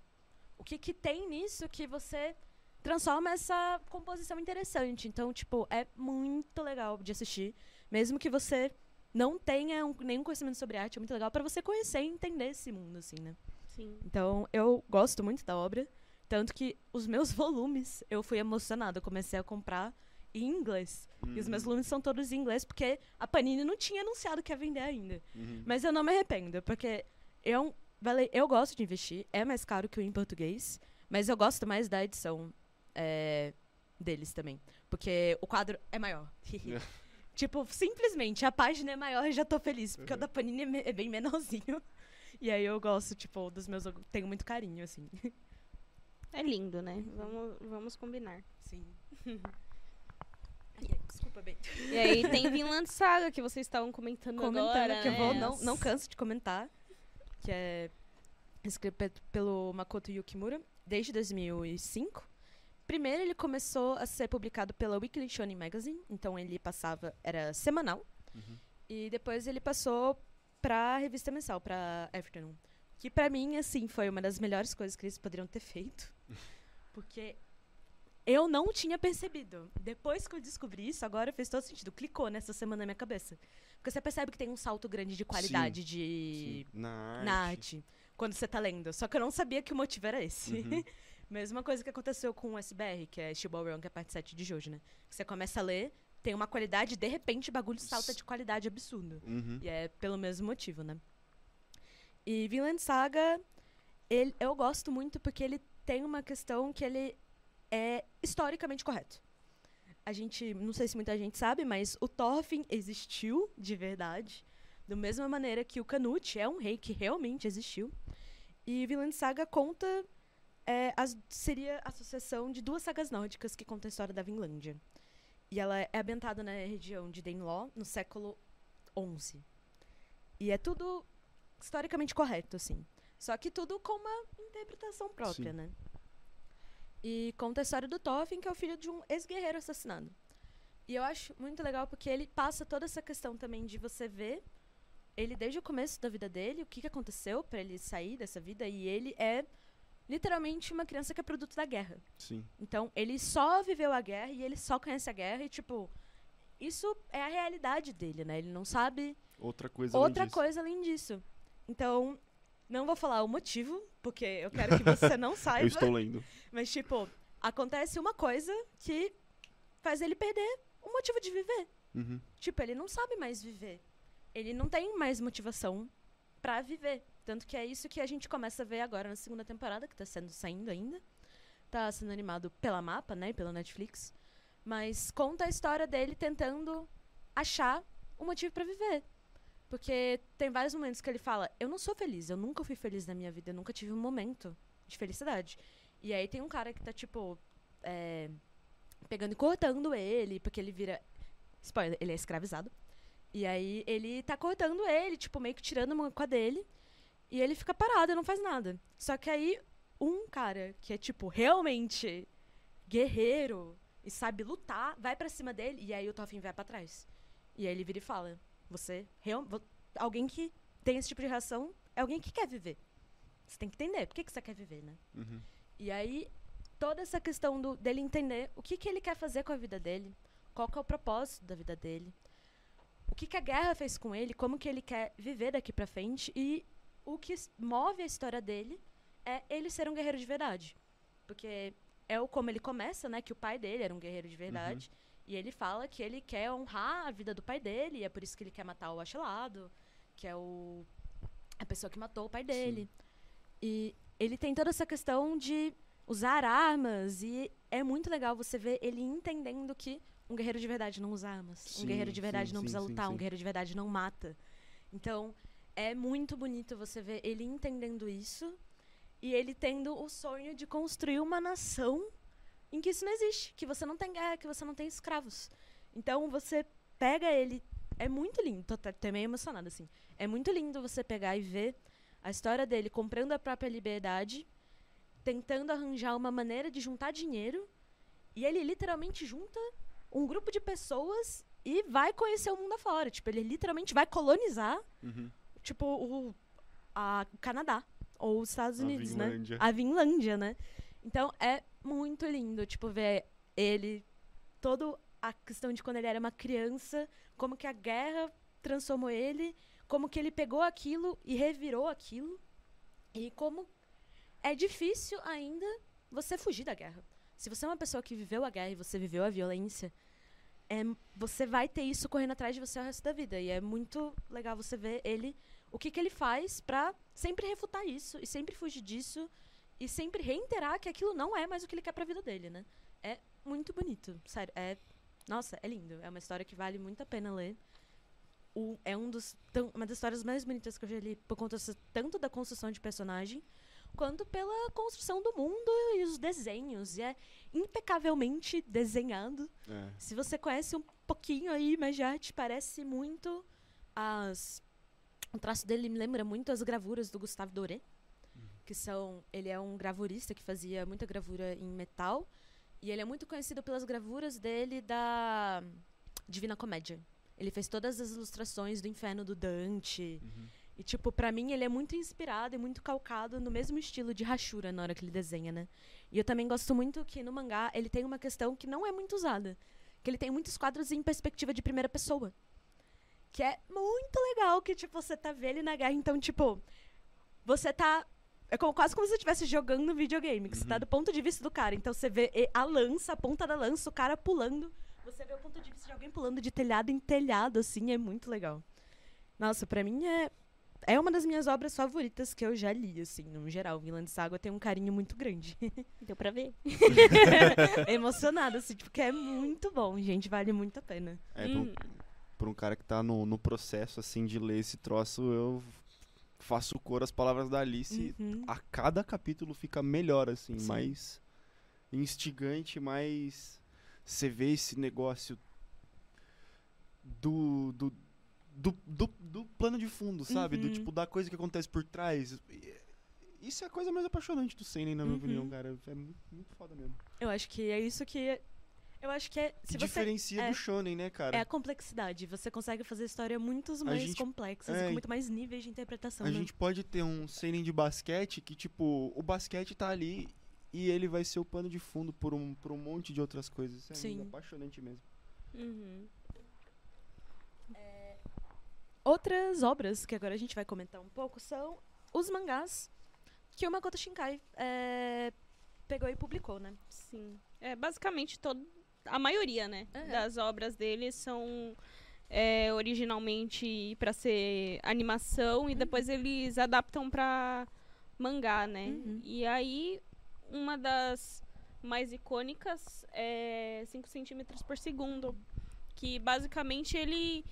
O que, que tem nisso que você transforma essa composição interessante? Então, tipo, é muito legal de assistir. Mesmo que você não tenha um- nenhum conhecimento sobre arte, é muito legal para você conhecer e entender esse mundo, assim, né? Sim. Então, eu gosto muito da obra. Tanto que os meus volumes, eu fui emocionada. Eu comecei a comprar em inglês. E os meus Uhum. volumes são todos em inglês, porque a Panini não tinha anunciado que ia vender ainda. Uhum. Mas eu não me arrependo, porque eu, vale, eu gosto de investir. É mais caro que o em português, mas eu gosto mais da edição é, deles também. Porque o quadro é maior. tipo, simplesmente, a página é maior e já tô feliz, porque o Uhum. da Panini é, é bem menorzinho. E aí eu gosto, tipo, dos meus. eu Tenho muito carinho, assim. É lindo, né? Vamos, vamos combinar. Sim. Desculpa, bem. E aí tem Vinland Saga, que vocês estavam comentando, comentando agora, que eu né? vou, não, não canso de comentar, que é escrito pe- pelo Makoto Yukimura desde 2005. Primeiro ele começou a ser publicado pela Weekly Shonen Magazine, então ele passava era semanal Uhum. e depois ele passou pra revista mensal, pra Afternoon, que pra mim assim foi uma das melhores coisas que eles poderiam ter feito, porque eu não tinha percebido. Depois que eu descobri isso, agora fez todo sentido. Clicou nessa semana na minha cabeça. Porque você percebe que tem um salto grande de qualidade de Sim. Na arte. na arte quando você tá lendo. Só que eu não sabia que o motivo era esse. Uhum. Mesma coisa que aconteceu com o SBR, que é Shiba Run, que é a parte 7 de Jojo, né? Você começa a ler, tem uma qualidade de repente o bagulho salta de qualidade absurdo. Uhum. E é pelo mesmo motivo, né? E Vinland Saga, ele, eu gosto muito porque ele tem uma questão que ele é historicamente correto. A gente, não sei se muita gente sabe, mas o Thorfinn existiu de verdade. Da mesma maneira que o Canute é um rei que realmente existiu. E Vinland Saga conta. é, as- seria a sucessão de duas sagas nórdicas que contam a história da Vinlândia. E ela é ambientada na região de Danelaw, no século XI. E é tudo historicamente correto, assim. Só que tudo com uma interpretação própria, Sim. né? E conta a história do Thorfinn, que é o filho de um ex-guerreiro assassinado. E eu acho muito legal porque ele passa toda essa questão também de você ver ele desde o começo da vida dele, o que, que aconteceu para ele sair dessa vida. E ele é literalmente uma criança que é produto da guerra. Sim. Então, ele só viveu a guerra e ele só conhece a guerra e, tipo, isso é a realidade dele, né? Ele não sabe Outra coisa outra além disso. coisa além disso. Então, não vou falar o motivo, porque eu quero que você não saiba. Eu estou lendo. Mas, tipo, acontece uma coisa que faz ele perder o motivo de viver. Uhum. Tipo, ele não sabe mais viver. Ele não tem mais motivação pra viver. Tanto que é isso que a gente começa a ver agora na segunda temporada, que tá sendo saindo ainda. Tá sendo animado pela Mapa, né? Pela Netflix. Mas conta a história dele tentando achar um motivo pra viver. Porque tem vários momentos que ele fala: Eu não sou feliz, eu nunca fui feliz na minha vida, eu nunca tive um momento de felicidade. E aí tem um cara que tá, tipo, é, pegando e cortando ele, porque ele vira. Spoiler, ele é escravizado. E aí ele tá cortando ele, tipo, meio que tirando uma com a dele. E ele fica parado e não faz nada. Só que aí um cara que é, tipo, realmente guerreiro e sabe lutar, vai pra cima dele e aí o Toffin vai pra trás. E aí ele vira e fala: Você, real, alguém que tem esse tipo de reação é alguém que quer viver. Você tem que entender por que, que você quer viver, né? Uhum. E aí, toda essa questão do, dele entender o que, que ele quer fazer com a vida dele, qual que é o propósito da vida dele, o que, que a guerra fez com ele, como que ele quer viver daqui pra frente e o que move a história dele é ele ser um guerreiro de verdade. Porque é o como ele começa, né, que o pai dele era um guerreiro de verdade, e ele fala que ele quer honrar a vida do pai dele, e é por isso que ele quer matar o Achelado, que é o a pessoa que matou o pai dele. E ele tem toda essa questão de usar armas e é muito legal você ver ele entendendo que um guerreiro de verdade não usa armas. Sim, um guerreiro de verdade sim, não sim, precisa sim, lutar, um sim. guerreiro de verdade não mata. Então, é muito bonito você ver ele entendendo isso e ele tendo o sonho de construir uma nação em que isso não existe, que você não tem guerra, que você não tem escravos. Então, você pega ele, é muito lindo, tô até- meio emocionada assim. É muito lindo você pegar e ver a história dele comprando a própria liberdade, tentando arranjar uma maneira de juntar dinheiro, e ele literalmente junta um grupo de pessoas e vai conhecer o mundo afora. Tipo, ele literalmente vai colonizar, Uhum. tipo, o, a, o Canadá ou os Estados A Unidos, né? Vinlândia. A Vinlândia, né? Então é muito lindo, tipo, ver ele, toda a questão de quando ele era uma criança, como que a guerra transformou ele, como que ele pegou aquilo e revirou aquilo, e como é difícil ainda você fugir da guerra. Se você é uma pessoa que viveu a guerra e você viveu a violência, é, você vai ter isso correndo atrás de você o resto da vida. E é muito legal você ver ele, o que, que ele faz pra sempre refutar isso e sempre fugir disso e sempre reiterar que aquilo não é mais o que ele quer pra vida dele, né? É muito bonito, sério. É, nossa, é lindo. É uma história que vale muito a pena ler. O- é um dos, tão- uma das histórias mais bonitas que eu já li por conta tanto da construção de personagem quanto pela construção do mundo e os desenhos. E é impecavelmente desenhado. É. Se você conhece um pouquinho aí, mas já te parece muito as. O traço dele me lembra muito as gravuras do Gustave Doré, que são. Ele é um gravurista que fazia muita gravura em metal. E ele é muito conhecido pelas gravuras dele da Divina Comédia. Ele fez todas as ilustrações do Inferno do Dante. Uhum. E, tipo, pra mim ele é muito inspirado e muito calcado no mesmo estilo de Hashura na hora que ele desenha, né? E eu também gosto muito que no mangá ele tem uma questão que não é muito usada. Que ele tem muitos quadros em perspectiva de primeira pessoa. Que é muito legal que, tipo, você tá vendo ele na guerra. Então, tipo, você tá. É como, quase como se você estivesse jogando videogame. Que você tá Uhum. do ponto de vista do cara. Então você vê a lança, a ponta da lança, o cara pulando. Você vê o ponto de vista de alguém pulando de telhado em telhado, assim. É muito legal. Nossa, pra mim é. É uma das minhas obras favoritas que eu já li, assim, no geral. Vinland Saga tem um carinho muito grande. Deu pra ver? Emocionada, assim, porque é muito bom, gente. Vale muito a pena. É, pra um, Hum. pra um cara que tá no, no processo, assim, de ler esse troço, eu faço cor às palavras da Alice. Uhum. A cada capítulo fica melhor, assim, Sim. mais instigante, mais... Você vê esse negócio do... do do, do, do plano de fundo, sabe? Do Uhum. tipo, da coisa que acontece por trás. Isso é a coisa mais apaixonante do Seinen, na minha Uhum. opinião, cara. É muito, muito foda mesmo. Eu acho que é isso que. Eu acho que é. Se você diferencia é- do shonen, né, cara? É a complexidade. Você consegue fazer história muito mais gente- complexas é, e com muito mais níveis de interpretação. A né? gente pode ter um seinen de basquete que, tipo, o basquete tá ali e ele vai ser o pano de fundo por um, por um monte de outras coisas. Isso é Sim. apaixonante mesmo. Uhum. Outras obras que agora a gente vai comentar um pouco são os mangás que o Makoto Shinkai é, pegou e publicou, né? Sim. É, basicamente, todo, a maioria, né, É. das obras dele são é, originalmente para ser animação e Uhum. depois eles adaptam para mangá, né? Uhum. E aí, uma das mais icônicas é 5 centímetros por segundo, que basicamente ele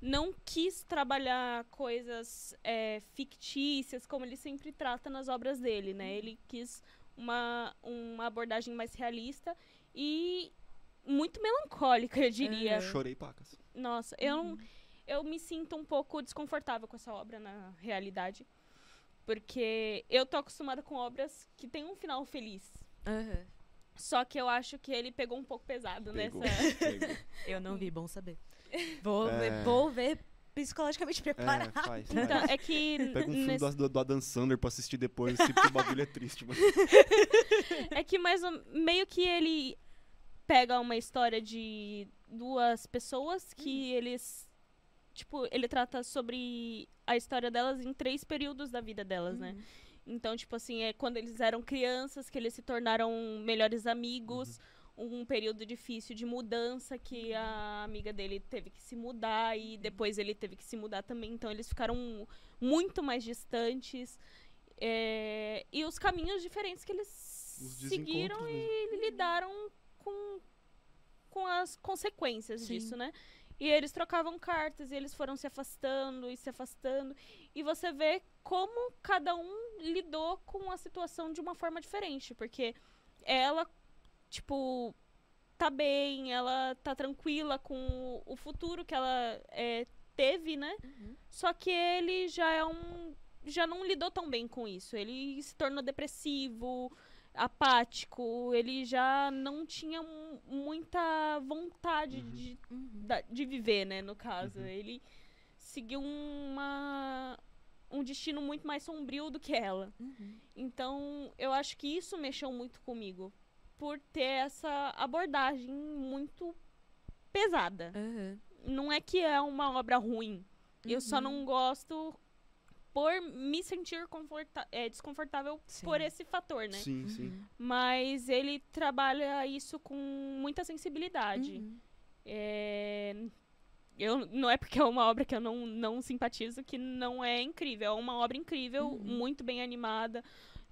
não quis trabalhar coisas é, fictícias como ele sempre trata nas obras dele, né? Ele quis uma, uma abordagem mais realista e muito melancólica, eu diria. É. Chorei pacas. Nossa, eu, Uhum. eu me sinto um pouco desconfortável com essa obra na realidade. Porque eu tô acostumada com obras que tem um final feliz. Só que eu acho que ele pegou um pouco pesado Pegou, nessa. pegou. Eu não vi, bom saber. Vou, É. ver, vou ver psicologicamente É, preparado. faz, Então, faz. é que. Pega um filme nesse- do, Adam Sandler pra assistir depois, o bagulho é triste, mano. É que mais meio que ele pega uma história de duas pessoas que eles. Tipo, ele trata sobre a história delas em três períodos da vida delas, né? Então, tipo assim, é quando eles eram crianças, que eles se tornaram melhores amigos. Um período difícil de mudança, que a amiga dele teve que se mudar e depois ele teve que se mudar também. Então, eles ficaram muito mais distantes. É, e os caminhos diferentes que eles seguiram e lidaram com, com as consequências Sim. disso, né? E eles trocavam cartas e eles foram se afastando e se afastando. E você vê como cada um lidou com a situação de uma forma diferente. Porque ela, tipo, tá bem, ela tá tranquila com o futuro que ela é, teve, né? Uhum. Só que ele já é um. Já não lidou tão bem com isso. Ele se tornou depressivo, apático. Ele já não tinha mu- muita vontade Uhum. de, Uhum. de viver, né? No caso. Uhum. Ele seguiu uma, um destino muito mais sombrio do que ela. Uhum. Então, eu acho que isso mexeu muito comigo. Por ter essa abordagem muito pesada. Uhum. Não é que é uma obra ruim. Eu só Uhum. não gosto por me sentir conforta- é, desconfortável Sim. por esse fator, né? Sim, sim. Uhum. Mas ele trabalha isso com muita sensibilidade. Uhum. É, Eu, não é porque é uma obra que eu não, não simpatizo que não é incrível. É uma obra incrível, Uhum. muito bem animada.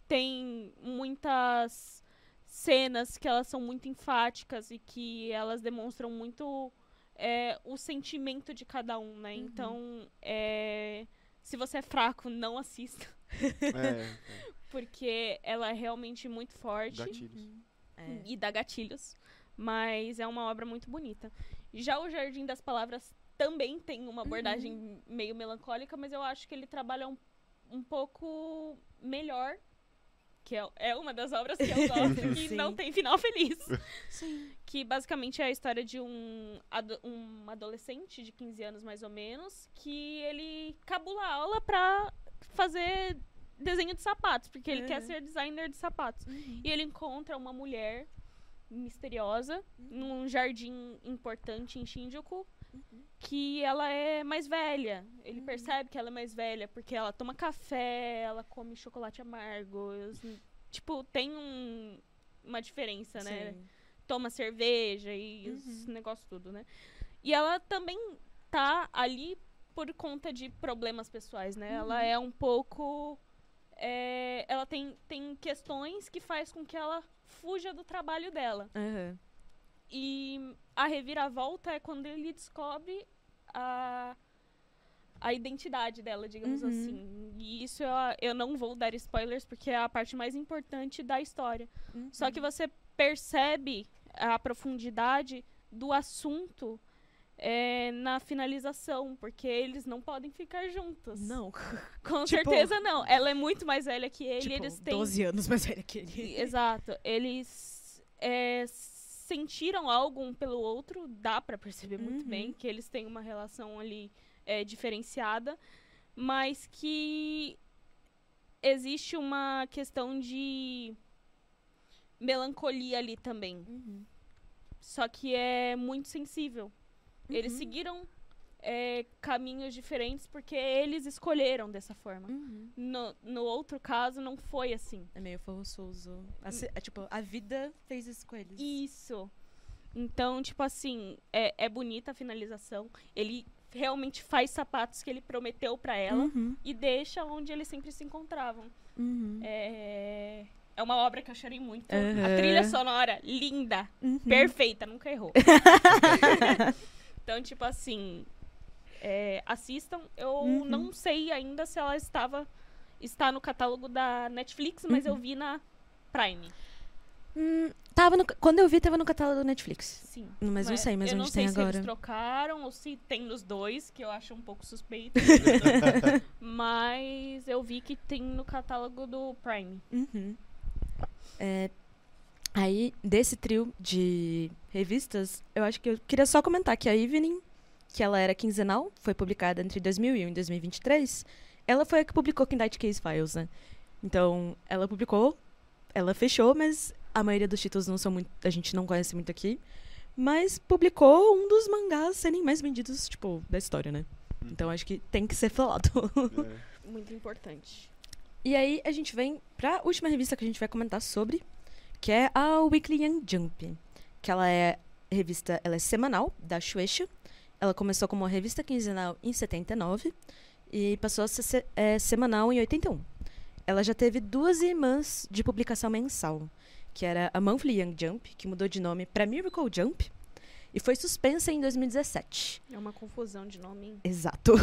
Tem muitas cenas que elas são muito enfáticas e que elas demonstram muito é, o sentimento de cada um, né? Uhum. Então, é, se você é fraco, não assista. É, é. Porque ela é realmente muito forte gatilhos. É. e dá gatilhos. Mas é uma obra muito bonita. Já o Jardim das Palavras também tem uma abordagem meio melancólica, mas eu acho que ele trabalha um, um pouco melhor. Que é, é uma das obras que eu gosto, que não tem final feliz. Sim. Que basicamente é a história de um, ado- um adolescente de 15 anos, mais ou menos, que ele cabula a aula pra fazer desenho de sapatos, porque ele quer Uhum. ser designer de sapatos. Uhum. E ele encontra uma mulher misteriosa num jardim importante em Shinjuku Uhum. que ela é mais velha. Ele percebe que ela é mais velha porque ela toma café, ela come chocolate amargo. os- Tipo, tem um- uma diferença, né? Sim. Toma cerveja e os Uhum. negócios tudo, né? E ela também tá ali por conta de problemas pessoais, né? Ela é um pouco. é, ela tem, tem questões que faz com que ela fuja do trabalho dela. Uhum. E a reviravolta é quando ele descobre a, a identidade dela, digamos Uhum. assim. E isso eu, eu não vou dar spoilers porque é a parte mais importante da história. Uhum. Só que você percebe a profundidade do assunto é na finalização, porque eles não podem ficar juntos. Não. Com Tipo- certeza não. Ela é muito mais velha que ele, tipo, eles têm 12 anos mais velha que ele. Exato. Eles é, sentiram algo um pelo outro, dá pra perceber muito Uhum. bem que eles têm uma relação ali é, diferenciada, mas que existe uma questão de melancolia ali também. Uhum. Só que é muito sensível. Eles Uhum. seguiram é, caminhos diferentes porque eles escolheram dessa forma. Uhum. No, no outro caso, não foi assim. É meio forçoso. Assim, é, tipo, a vida fez isso com eles. Isso. Então, tipo assim, é, é bonita a finalização. Ele realmente faz sapatos que ele prometeu pra ela Uhum. e deixa onde eles sempre se encontravam. Uhum. É, é uma obra que eu chorei muito. Aham. A trilha sonora, linda, Uhum. perfeita, nunca errou. então, tipo assim, é, assistam. Eu Uhum. não sei ainda se ela estava está no catálogo da Netflix, mas Uhum. eu vi na Prime. Hum, tava no, quando eu vi, tava no catálogo da Netflix. Sim. Mas não sei, mas eu onde não sei tem se agora. eles trocaram ou se tem nos dois, que eu acho um pouco suspeito. mas eu vi que tem no catálogo do Prime. Uhum. É, aí, desse trio de revistas, eu acho que eu queria só comentar que a Evening, que ela era quinzenal, foi publicada entre 2001 e 2023, ela foi a que publicou Kindite Case Files, né? Então, ela publicou, ela fechou, mas a maioria dos títulos não são muito, a gente não conhece muito aqui, mas publicou um dos mangás serem mais vendidos, tipo, da história, né? Então, acho que tem que ser falado. É. Muito importante. E aí a gente vem pra última revista que a gente vai comentar sobre, que é a Weekly Young Jump. Que ela é revista, ela é semanal, da Shueisha. Ela começou como uma revista quinzenal em 79 e passou a ser se- é, semanal em 81. Ela já teve duas irmãs de publicação mensal, que era a Monthly Young Jump, que mudou de nome para Miracle Jump, e foi suspensa em 2017. É uma confusão de nome. hein? Exato.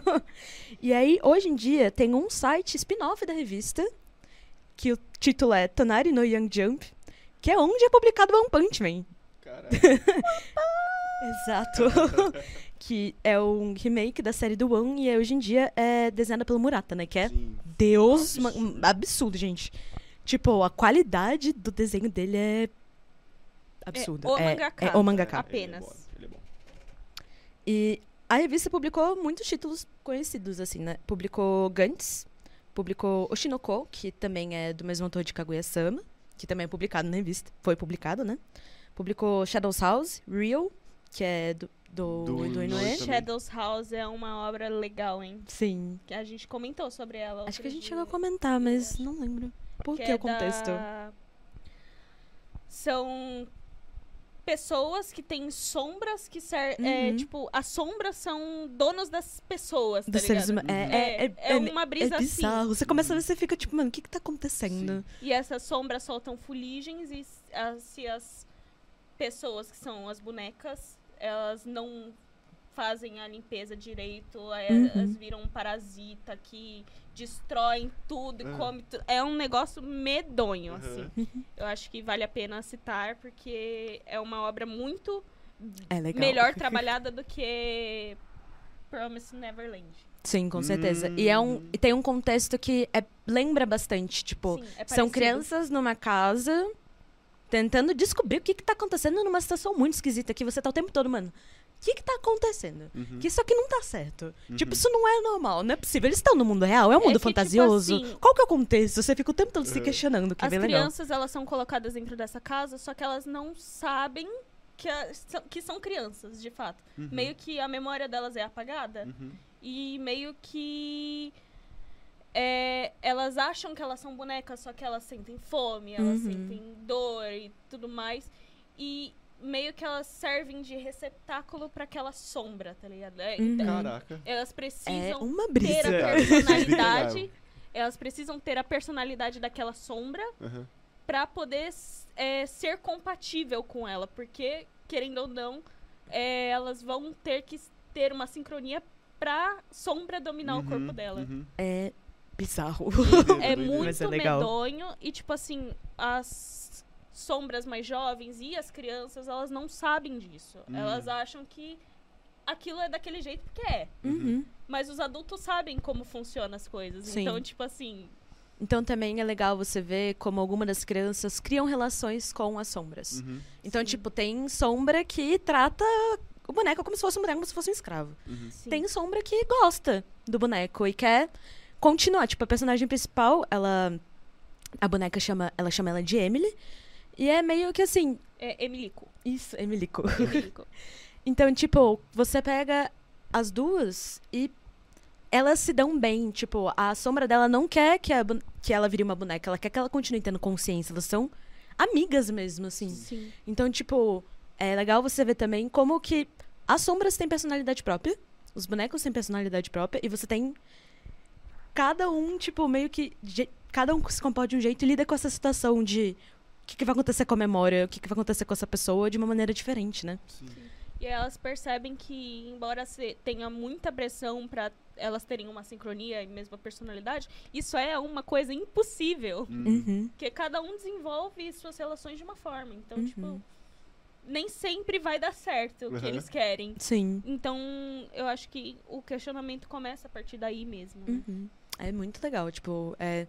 e aí, hoje em dia, tem um site spin-off da revista, que o título é Tonari no Young Jump, que é onde é publicado One Punch Man. Caralho. Exato. que é um remake da série do One e hoje em dia é desenhada pelo Murata, né? Que é Sim. Deus Absurdo. absurdo, gente. Tipo, a qualidade do desenho dele é absurda. o é, mangaka. é o mangaka. Apenas. Ele é bom, ele é bom. E a revista publicou muitos títulos conhecidos, assim, né? Publicou Gantz, publicou Oshinoko, que também é do mesmo autor de Kaguya-sama, que também é publicado na revista, foi publicado, né? Publicou Shadows House, Real, que é do, do, Do do, Inoue. Shadows House é uma obra legal, hein? Sim. Que a gente comentou sobre ela. Acho que a gente dia. chegou a comentar, mas não lembro. Por que, é o contexto? da- São pessoas que têm sombras que ser... é, Uhum. tipo, as sombras são donos das pessoas, tá Dos seres humanos. É, É, é, é uma brisa é assim. bizarro. Você começa a ver, você fica tipo, mano, o que que tá acontecendo? E essas sombras soltam fuligens e s- as- se as pessoas que são as bonecas, elas não fazem a limpeza direito, aí Uhum. elas viram um parasita que destroem tudo e Ah. come tudo. É um negócio medonho, Aham. assim. Eu acho que vale a pena citar, porque é uma obra muito É legal. melhor trabalhada do que Promise Neverland. Sim, com certeza. E, é um, Hum. e tem um contexto que é, lembra bastante, tipo, Sim, é são crianças numa casa tentando descobrir o que que tá acontecendo numa situação muito esquisita que você tá o tempo todo, mano. O que que tá acontecendo? Uhum. Que isso aqui não tá certo. Tipo, Uhum. isso não é normal, não é possível. Eles estão no mundo real, é um É mundo que, tipo fantasioso. assim, Qual que é o contexto? Você fica o tempo todo se Uhum. questionando, que é As bem legal. crianças, elas são colocadas dentro dessa casa, só que elas não sabem que, a- são- que são crianças, de fato. Uhum. Meio que a memória delas é apagada. Uhum. E meio que. É, elas acham que elas são bonecas, só que elas sentem fome, elas Uhum. sentem dor e tudo mais. E meio que elas servem de receptáculo pra aquela sombra, tá ligado? É, Uhum. então, Caraca. Elas É precisam uma ter a brisa. Cara, personalidade. elas precisam ter a personalidade daquela sombra Uhum. pra poder é, ser compatível com ela, porque querendo ou não, é, elas vão ter que ter uma sincronia pra sombra dominar o Uhum, corpo dela. uhum. É bizarro. É é muito legal. medonho e tipo assim, as sombras mais jovens e as crianças, elas não sabem disso. Hum. Elas acham que aquilo é daquele jeito porque é. Uhum. Mas os adultos sabem como funcionam as coisas. Sim. Então, tipo assim, Então também é legal você ver como algumas das crianças criam relações com as sombras. Uhum. Então, Sim. tipo, tem sombra que trata o boneco como se fosse um boneco, como se fosse um escravo. Uhum. Tem sombra que gosta do boneco e quer continuar. Tipo, a personagem principal, ela. A boneca chama. Ela chama ela de Emily. E é meio que assim. É Emilico. Isso, Emilico. Emilico. Então, tipo, você pega as duas e elas se dão bem. Tipo, a sombra dela não quer que, a, que ela vire uma boneca, ela quer que ela continue tendo consciência. Elas são amigas mesmo, assim. sim. Então, tipo, é legal você ver também como que as sombras têm personalidade própria, os bonecos têm personalidade própria, e você tem cada um, tipo, meio que. Cada um se comporta de um jeito e lida com essa situação de o que, que vai acontecer com a memória, o que, que vai acontecer com essa pessoa de uma maneira diferente, né? Sim. E elas percebem que, embora se tenha muita pressão pra elas terem uma sincronia e mesma personalidade, isso é uma coisa impossível. Uhum. Uhum. Porque cada um desenvolve suas relações de uma forma. Então, Uhum. tipo, nem sempre vai dar certo o que Uhum. eles querem. Sim. Então, eu acho que o questionamento começa a partir daí mesmo. né? Uhum. É muito legal, tipo, é,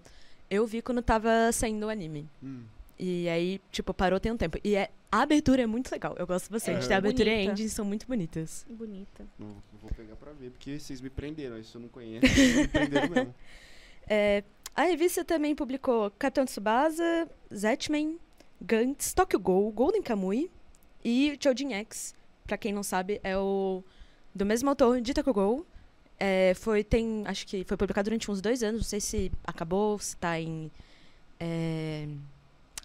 eu vi quando tava saindo o anime. Hum. E aí, tipo, parou tem um tempo. E é, a abertura é muito legal. Eu gosto bastante. É. A abertura e a Bonita. engine são muito bonitas. Bonita. Não, não vou pegar pra ver, porque vocês me prenderam. Isso eu não conheço. Vocês me prenderam mesmo. É, a revista também publicou Capitão Tsubasa, Zetman, Gantz, Tokyo Ghoul, Golden Kamui e Chojin X. Pra quem não sabe, é o do mesmo autor de Tokyo Ghoul. É, foi, tem, acho que foi publicado durante uns dois anos. Não sei se acabou, se tá em... é,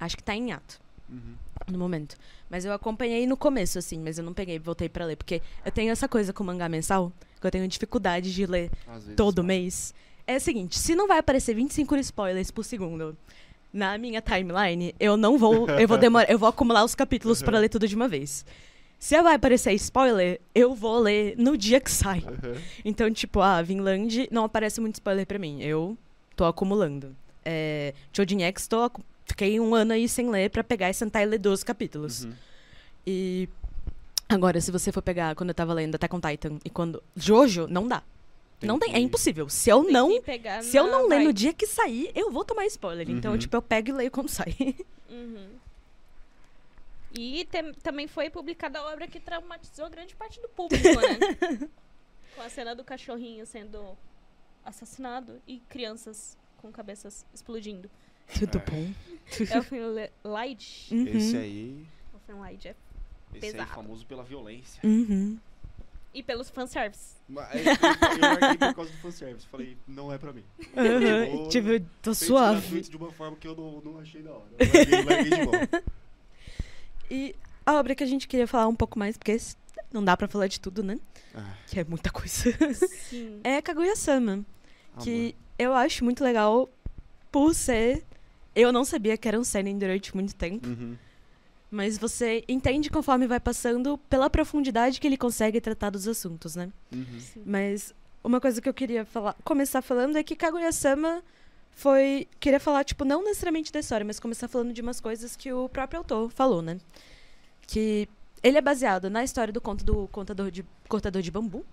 acho que tá em ato Uhum. no momento. Mas eu acompanhei no começo, assim, mas eu não peguei, voltei pra ler. Porque eu tenho essa coisa com mangá mensal, que eu tenho dificuldade de ler vezes todo mês. É o seguinte, se não vai aparecer 25 spoilers por segundo na minha timeline, eu não vou, eu vou demorar, eu vou acumular os capítulos pra ler tudo de uma vez. Se vai aparecer spoiler, eu vou ler no dia que sai. Uhum. Então, tipo, ah, Vinland não aparece muito spoiler pra mim. Eu tô acumulando. É, Chojin X, tô, fiquei um ano aí sem ler pra pegar e sentar e ler 12 capítulos. Uhum. E agora, se você for pegar quando eu tava lendo Attack on Titan e quando Jojo, não dá. não tem, é que- impossível. Se eu Tem não se eu não ler no dia que sair, eu vou tomar spoiler. Então, Uhum. tipo, eu pego e leio quando sai. Uhum. E tem- também foi publicada a obra que traumatizou grande parte do público, né? com a cena do cachorrinho sendo assassinado e crianças com cabeças explodindo. Tudo É. bom. É o Light. Uhum. Esse aí. O filme Light é. Esse aí Pesado. famoso pela violência. Uhum. E pelos fanservice. Mas eu, eu larguei por causa do fanservice. Falei, não é pra mim. Uhum. Vou- tipo, eu tô Fez suave. de uma forma que eu não, não achei da hora. Eu larguei, larguei de mão. E a obra que a gente queria falar um pouco mais, porque não dá pra falar de tudo, né? Ah, Que é muita coisa. Sim. É Kaguya-sama. amor. Que eu acho muito legal por ser. Eu não sabia que era um seinen durante muito tempo. Uhum. Mas você entende conforme vai passando pela profundidade que ele consegue tratar dos assuntos, né? Uhum. Mas uma coisa que eu queria falar, começar falando é que Kaguya-sama foi. Queria falar, tipo, não necessariamente da história, mas começar falando de umas coisas que o próprio autor falou, né? Que ele é baseado na história do conto do contador de, cortador de bambu,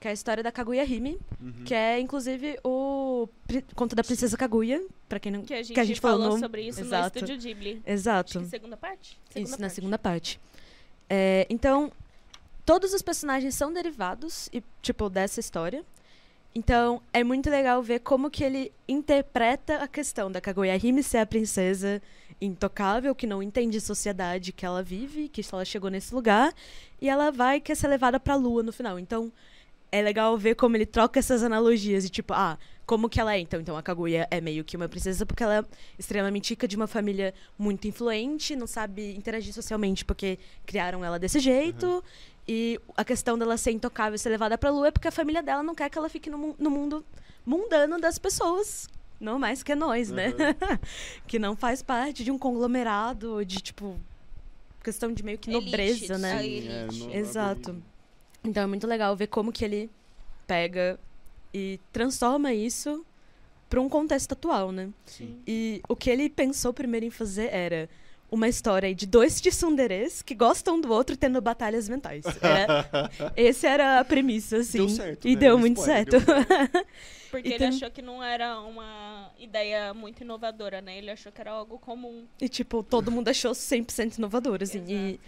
que é a história da Kaguya Hime, Uhum. que é inclusive o conto da princesa Kaguya, pra quem não. Que a gente, Que a gente falou falou no- sobre isso Exato. no Estúdio Ghibli. Acho Exato. que segunda parte? Isso, na parte. segunda parte. É, então, todos os personagens são derivados, e, tipo, dessa história. Então, é muito legal ver como que ele interpreta a questão da Kaguya Hime ser a princesa intocável, que não entende a sociedade que ela vive, que ela chegou nesse lugar, e ela vai quer ser levada pra lua no final. Então, é legal ver como ele troca essas analogias e tipo, ah, como que ela é então? Então a Kaguya é meio que uma princesa porque ela é extremamente rica de uma família muito influente, não sabe interagir socialmente porque criaram ela desse jeito. E a questão dela ser intocável e ser levada pra lua é porque a família dela não quer que ela fique no, no mundo mundano das pessoas. Não mais que nós, né? que não faz parte de um conglomerado de, tipo, questão de meio que Elite, nobreza, né? a Sim, elite. é, não- Exato. Então é muito legal ver como que ele pega e transforma isso para um contexto atual, né? Sim. E o que ele pensou primeiro em fazer era uma história aí de dois tsunderes que gostam um do outro tendo batalhas mentais. Era, esse era a premissa, assim. Deu certo, E né? deu muito Spoiler, certo. deu Porque E ele achou que não era uma ideia muito inovadora, né? Ele achou que era algo comum. E, tipo, todo mundo achou 100% inovador, assim. E...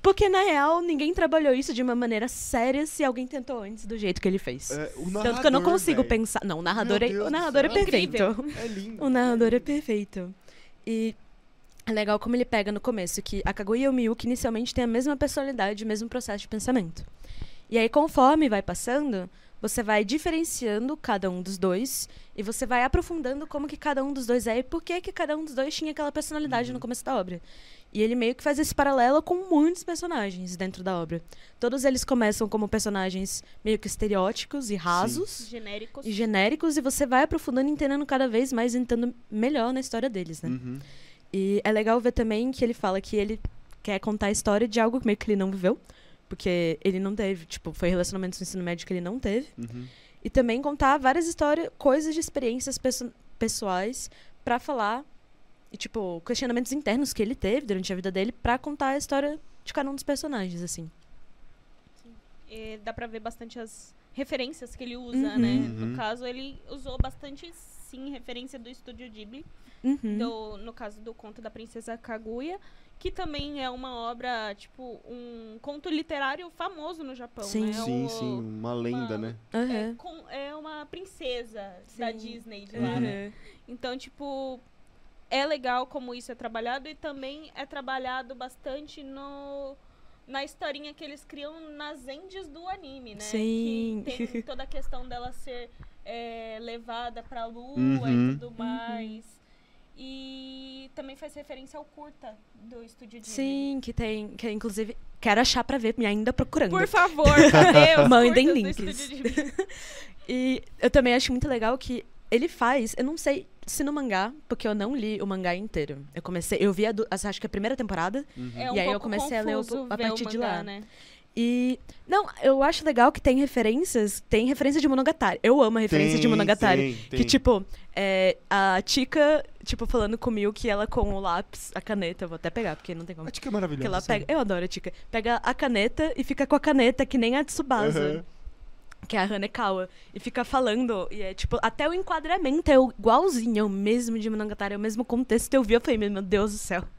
Porque, na real, ninguém trabalhou isso de uma maneira séria se alguém tentou antes do jeito que ele fez. É, o Tanto que eu não narrador, consigo velho. pensar. Não, o narrador, Meu é, Deus o do narrador é perfeito. É lindo. O narrador é perfeito. E é legal como ele pega no começo que a Kaguya e o Miyuki inicialmente têm a mesma personalidade, o mesmo processo de pensamento. E aí, conforme vai passando, você vai diferenciando cada um dos dois e você vai aprofundando como que cada um dos dois é e por que que cada um dos dois tinha aquela personalidade no começo da obra. E ele meio que faz esse paralelo com muitos personagens dentro da obra. Todos eles começam como personagens meio que estereóticos e rasos Genéricos. e genéricos e você vai aprofundando e entendendo cada vez mais, entrando melhor na história deles, né? Uhum. E é legal ver também que ele fala que ele quer contar a história de algo meio que ele não viveu, porque ele não teve, tipo, foi relacionamentos no ensino médio que ele não teve. Uhum. E também contar várias histórias, coisas de experiências pesso- pessoais pra falar e tipo, questionamentos internos que ele teve durante a vida dele pra contar a história de cada um dos personagens, assim. E dá pra ver bastante as referências que ele usa, Uhum. né? Uhum. No caso, ele usou bastante, sim, referência do estúdio Ghibli. Uhum. do- no caso do conto da Princesa Kaguya, que também é uma obra, tipo, um conto literário famoso no Japão, Sim. né? Sim, O- sim, uma lenda, uma- né? É, Aham. com- é uma princesa da Sim. Disney de lá, Uhum. né? Então, tipo, é legal como isso é trabalhado e também é trabalhado bastante no na historinha que eles criam nas endes do anime, né? Sim. Que tem toda a questão dela ser é, levada pra lua Uhum. e tudo mais. E também faz referência ao curta do estúdio Ghibli. Sim, que tem, que inclusive quero achar pra ver, me ainda procurando. Por favor, os Mandem links. E eu também acho muito legal que ele faz, eu não sei se no mangá, porque eu não li o mangá inteiro. Eu comecei, eu vi a, acho que a primeira temporada Uhum. É um E aí eu comecei a ler o- a partir de mangá, lá. Né? E não, eu acho legal que tem referências, tem referência de Monogatari. Eu amo a referência de Tem, Monogatari. tem, Que tem. tipo, é, a Tika, tipo, falando com o Milk, ela com o lápis, a caneta, eu vou até pegar, porque não tem como. A Tika é maravilhosa. Ela pega, eu adoro a Tika. Pega a caneta e fica com a caneta que nem a Tsubasa. Aham. que é a Hanekawa, e fica falando, e é tipo, até o enquadramento é igualzinho, é o mesmo de Monogatari, é o mesmo contexto. Eu vi, eu falei, meu Deus do céu.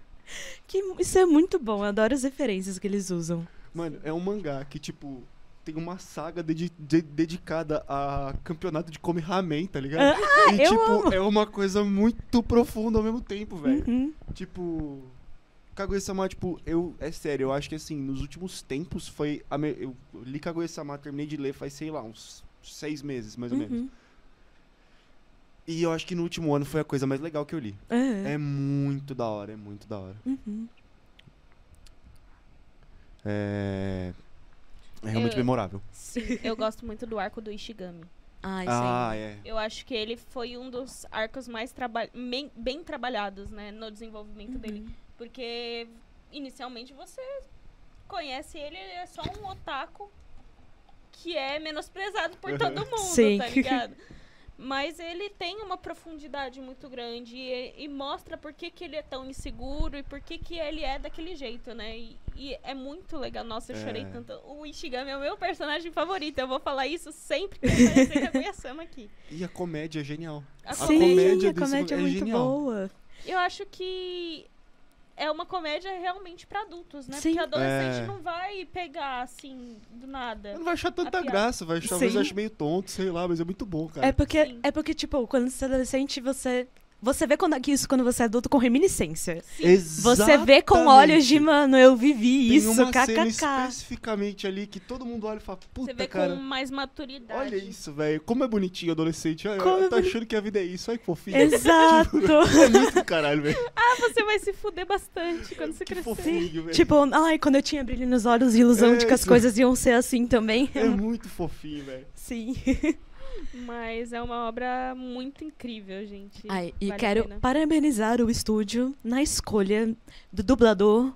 Que isso é muito bom, eu adoro as referências que eles usam. Mano, é um mangá que, tipo, tem uma saga dedi- de- dedicada a campeonato de Come Ramen, tá ligado? Ah, e, tipo, amo. é uma coisa muito profunda ao mesmo tempo, velho. Uhum. Tipo, Kaguya-sama, tipo, eu, é sério, eu acho que assim, nos últimos tempos foi. A me- eu li Kaguya-sama, terminei de ler faz, sei lá, uns seis meses, mais ou menos. Uhum. E eu acho que no último ano foi a coisa mais legal que eu li. É. É muito da hora, é muito da hora. Uhum. É. É realmente Eu- memorável. Sim, eu gosto muito do arco do Ishigami. Ai, Ah, sim. é. Eu acho que ele foi um dos arcos mais traba bem, bem trabalhados, né, no desenvolvimento dele. Uhum. Porque inicialmente você conhece ele, ele é só um otaku que é menosprezado por todo mundo, Sim. tá ligado? Mas ele tem uma profundidade muito grande e, e mostra por que, que ele é tão inseguro e por que, que ele é daquele jeito, né? E, e é muito legal. Nossa, eu chorei É. tanto. O Ishigami é o meu personagem favorito. Eu vou falar isso sempre que aparecer Kaguya-sama aqui. E a comédia é genial. A Sim, comédia a comédia é é muito genial. boa. Eu acho que é uma comédia realmente pra adultos, né? Sim. Porque adolescente É. não vai pegar assim do nada. Não vai achar tanta graça, vai achar, talvez ache meio tonto, sei lá, mas é muito bom, cara. É porque, Sim. é porque, tipo, quando você é adolescente, você. Você vê quando, isso quando você é adulto com reminiscência. Você vê com olhos de, mano, eu vivi Tem isso, uma cena kkk. especificamente ali que todo mundo olha e fala, puta, Você vê cara, com mais maturidade. olha isso, velho. Como é bonitinho adolescente. Como é tá achando que a vida é isso. Olha que fofinho. Exato. É muito caralho, velho. Ah, você vai se fuder bastante quando você Que crescer. fofinho, velho. tipo, ai, quando eu tinha brilho nos olhos ilusão É, de que as isso. coisas iam ser assim também. É muito fofinho, velho. Sim. Mas é uma obra muito incrível, gente. Ai, e Vale quero parabenizar o estúdio na escolha do dublador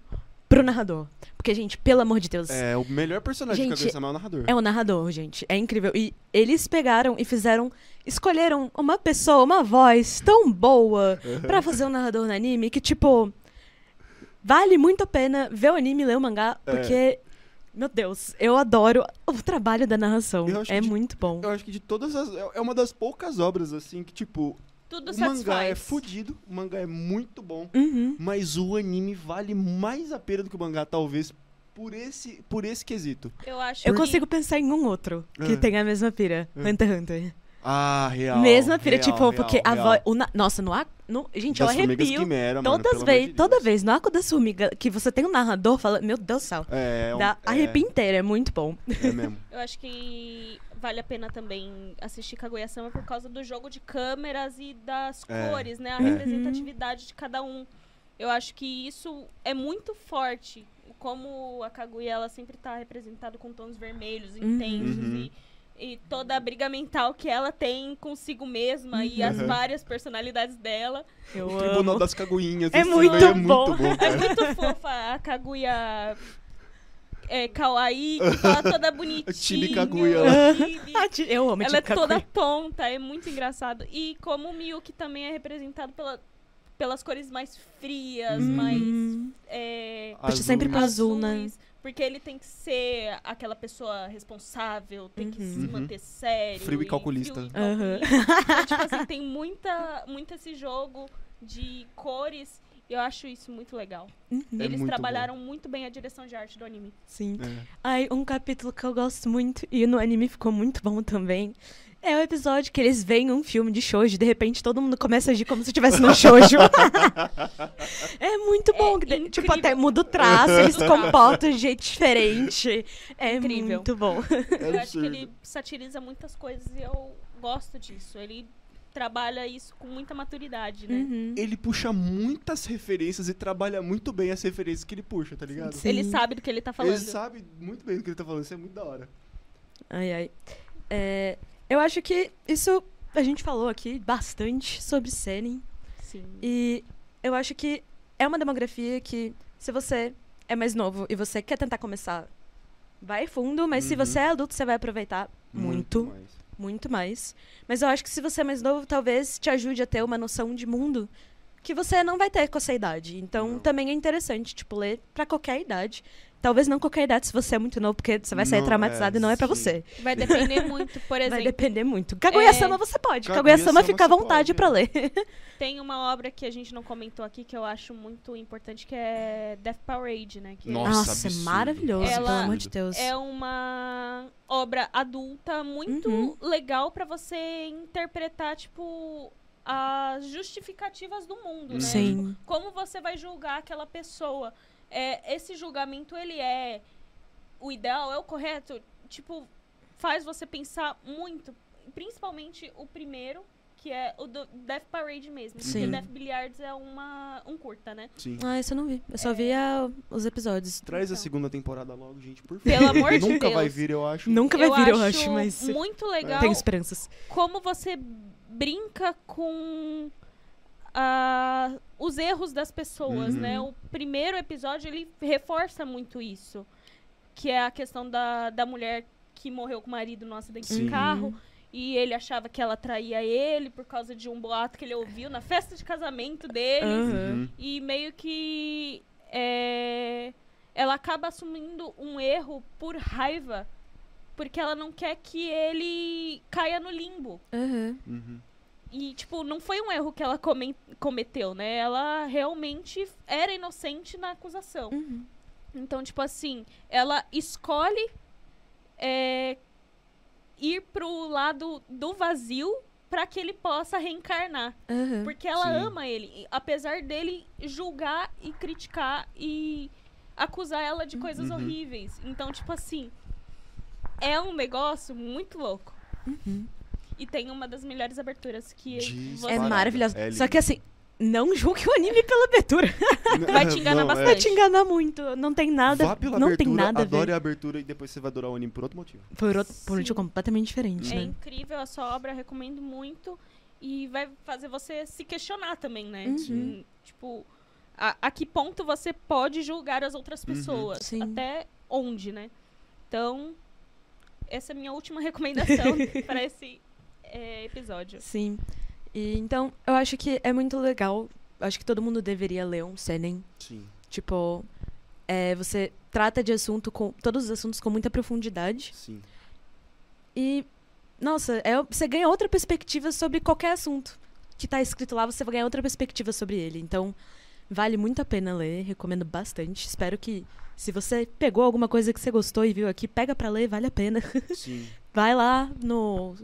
pro narrador. Porque, gente, pelo amor de Deus, É, o melhor personagem Gente, que Kaguya-sama é o narrador. é o narrador, gente. É incrível. E eles pegaram e fizeram. Escolheram uma pessoa, uma voz tão boa pra fazer um narrador no anime que, tipo. vale muito a pena ver o anime e ler o mangá, É. meu Deus, eu adoro o trabalho da narração. É de- muito bom. Eu acho que de todas as. é- É uma das poucas obras, assim, que, tipo, Tudo o satisfaz. mangá é fudido, o mangá é muito bom, Uhum. mas o anime vale mais a pena do que o mangá, talvez, por esse, por esse quesito. Eu acho Eu que- consigo pensar em um outro que Ah. tem a mesma pira. Ah. Hunter x Hunter. Ah, real. mesma pira, real, tipo, real, porque a real. voz. o na- Nossa, no, ar- no Gente, eu Das formigas arrepio. quimera, mano, Todas pelo vez, de toda vez, no arco das formigas, que você tem um narrador falando. Meu Deus do céu. É, é um- Dá é, arrepio inteiro, é muito bom. É mesmo. Eu acho que vale a pena também assistir Kaguya-sama por causa do jogo de câmeras e das É, cores, né? A é. representatividade de cada um. Eu acho que isso é muito forte. Como a Kaguya, ela sempre tá representada com tons vermelhos, Uhum. intensos Uhum. e... E toda a briga mental que ela tem consigo mesma e as Uhum. várias personalidades dela. Eu O Tribunal amo. das Caguinhas. É esse muito é bom. muito bom, É cara. muito fofa a Kaguya é, kawaii, que fala toda bonitinha. Chibi Kaguya. Eu amo Ela é toda tonta, é muito engraçado. E como o Miyuki também é representado pela, pelas cores mais frias, Uhum. mais. É, Puxa sempre pro azul, né? Porque ele tem que ser aquela pessoa responsável, tem que se Uhum. manter sério. Frio e calculista. frio e calculista. Então, tipo assim, tem muita, muito esse jogo de cores. E eu acho isso muito legal. Uhum, É Eles muito trabalharam muito bem a direção de arte do anime. Sim. É. Ai, um capítulo que eu gosto muito, e no anime ficou muito bom também. É o episódio que eles veem um filme de shoujo e de repente todo mundo começa a agir como se estivesse no shoujo. é muito bom. que de- tipo, incrível. até muda o traço, eles se comportam de jeito diferente. É Incrível. muito bom. É eu acho que ele satiriza muitas coisas e eu gosto disso. Ele trabalha isso com muita maturidade, né? Uhum. Ele puxa muitas referências e trabalha muito bem as referências que ele puxa, tá ligado? Sim. Ele sabe do que ele tá falando. Ele sabe muito bem do que ele tá falando, isso é muito da hora. Ai, ai. É, eu acho que isso a gente falou aqui bastante sobre Seinen. Sim. E eu acho que é uma demografia que, se você é mais novo e você quer tentar começar, vai fundo, mas se Uhum. você é adulto, você vai aproveitar muito, mais. muito mais. Mas eu acho que se você é mais novo, talvez te ajude a ter uma noção de mundo que você não vai ter com essa idade. Então, Não. também é interessante, tipo, ler pra qualquer idade. Talvez não qualquer idade se você é muito novo, porque você vai sair Não, traumatizado é, e não é pra sim. você. Vai depender muito. Por Vai exemplo, depender muito. Kaguya-sama você pode. Kaguya-sama Kaguya-sama fica à vontade pode, pra é. ler. tem uma obra que a gente não comentou aqui que eu acho muito importante, que é Death Parade, né? Que Nossa, Nossa, é absurdo. maravilhoso, Ela- pelo amor de Deus. é uma obra adulta muito Uhum. legal pra você interpretar, tipo, as justificativas do mundo, né? Sim. como você vai julgar aquela pessoa. É, esse julgamento, ele é o ideal, é o correto? Tipo, faz você pensar muito. Principalmente o primeiro, que é o do Death Parade mesmo. Sim. Porque Death Billiards é uma, um curta, né? Sim. Ah, isso eu não vi. Eu só vi a- os episódios. Traz a Então. segunda temporada logo, gente, por favor. Pelo amor de Nunca vai Deus. vir, eu acho. Nunca vai vir, eu acho, mas muito legal tenho esperanças. como você brinca com ah, os erros das pessoas, Uhum. né? O primeiro episódio, ele reforça muito isso. Que é a questão da, da mulher que morreu com o marido num acidente Sim. de carro. E ele achava que ela traía ele por causa de um boato que ele ouviu na festa de casamento deles. Uhum. E meio que é, ela acaba assumindo um erro por raiva. Porque ela não quer que ele caia no limbo. Aham. Uhum. E, tipo, não foi um erro que ela comen- cometeu, né? Ela realmente era inocente na acusação. Uhum. Então, tipo assim, ela escolhe é, ir pro lado do vazio para que ele possa reencarnar. Aham. Porque ela Sim. ama ele, e apesar dele julgar e criticar e acusar ela de coisas Uhum. horríveis. Então, tipo assim, é um negócio muito louco. Uhum. E tem uma das melhores aberturas que Diz você É Parada. maravilhoso. É Só que assim, não julgue o anime pela abertura. Vai te enganar Não, é. Vai bastante. te enganar muito. Não tem nada. Vá pela não abertura, tem nada a adore ver. a abertura e depois você vai adorar o anime por outro motivo. Por outro, por um motivo completamente diferente, É né? incrível a sua obra, recomendo muito. E vai fazer você se questionar também, né? Uhum. Hum, Tipo, a, a que ponto você pode julgar as outras Uhum. pessoas? Sim. Até onde, né? Então, essa é a minha última recomendação para esse é, episódio. Sim. E, então, eu acho que é muito legal. Acho que todo mundo deveria ler um Senen. Sim. Tipo, é, você trata de assunto com todos os assuntos com muita profundidade Sim. e nossa, é, você ganha outra perspectiva sobre qualquer assunto que tá escrito lá, você vai ganhar outra perspectiva sobre ele. Então, vale muito a pena ler, recomendo bastante. Espero que se você pegou alguma coisa que você gostou e viu aqui, pega pra ler, vale a pena. Sim. Vai lá no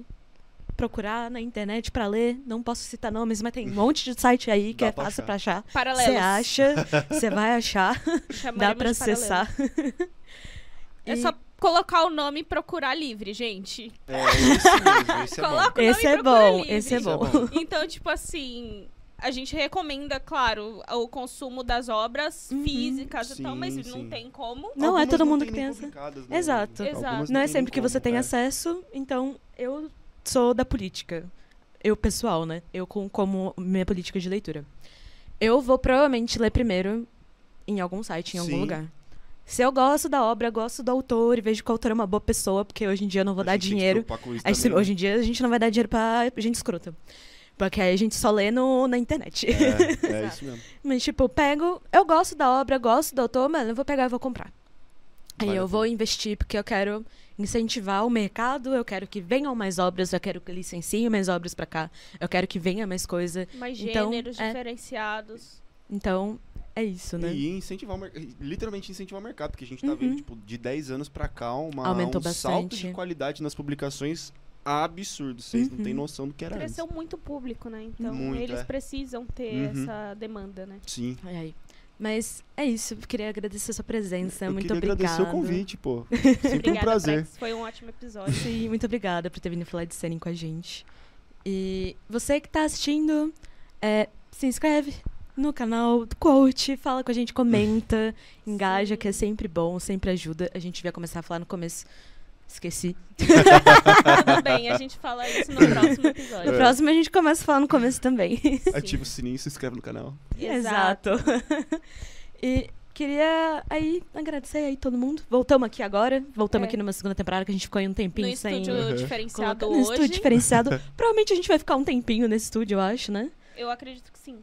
procurar na internet pra ler. Não posso citar nomes, mas tem um monte de site aí que Dá é pra fácil achar. pra achar. Paralelos. Você acha, você vai achar, dá Chamaremos paralelos. acessar. É E- só colocar o nome e procurar livre, gente. É esse mesmo, esse é bom. Coloca o Esse nome é e bom, livre. esse é Esse é bom. Então, tipo assim, a gente recomenda, claro, o consumo das obras Uhum. físicas e Sim, tal, mas sim. não tem como. Não é Algumas todo mundo tem que pensa. publicadas, né? Exato. Exato. Algumas Não é tem sempre que nem você como, tem é. acesso, então eu sou da política. Eu, pessoal, né? Eu com, como minha política de leitura. Eu vou provavelmente ler primeiro em algum site, em algum Sim. lugar. Se eu gosto da obra, gosto do autor e vejo que o autor é uma boa pessoa, porque hoje em dia eu não vou A dar dinheiro. gente- né? hoje em dia a gente não vai dar dinheiro pra gente escrota. Porque aí a gente só lê no, na internet. É, é isso mesmo. Mas, tipo, eu pego. Eu gosto da obra, gosto do autor, mano, eu vou pegar e vou comprar. Aí Vale eu vou investir porque eu quero incentivar o mercado, eu quero que venham mais obras, eu quero que licenciem mais obras pra cá, eu quero que venha mais coisa. Mais Então, gêneros é. diferenciados. Então, é isso, né? E incentivar o mercado, literalmente incentivar o mercado, porque a gente tá Uhum. vendo, tipo, de 10 anos pra cá, uma, Aumentou um salto bastante. de qualidade nas publicações absurdo. Vocês não Uhum. têm noção do que era Cresceu antes. muito o público, né? Então Muito, eles é. precisam ter Uhum. essa demanda, né? Sim. Ai, ai. Mas é isso, eu queria agradecer a sua presença, Eu muito queria obrigada. agradecer o convite, pô. Sempre um Obrigada, prazer. Prex. Foi um ótimo episódio. Sim, muito obrigada por ter vindo falar de série com a gente. E você que tá assistindo, é, se inscreve no canal, curte, fala com a gente, comenta, engaja, Sim. que é sempre bom, sempre ajuda. A gente vai começar a falar no começo. Esqueci. Tudo bem, a gente fala isso no próximo episódio. No É. próximo a gente começa a falar no começo também. Sim. Ativa o sininho e se inscreve no canal. Exato. e queria aí agradecer aí todo mundo. Voltamos aqui agora, voltamos É. aqui numa segunda temporada que a gente ficou aí um tempinho No sem estúdio Uhum. diferenciado colocar no hoje. estúdio diferenciado. Provavelmente a gente vai ficar um tempinho nesse estúdio, eu acho, né? Eu acredito que sim.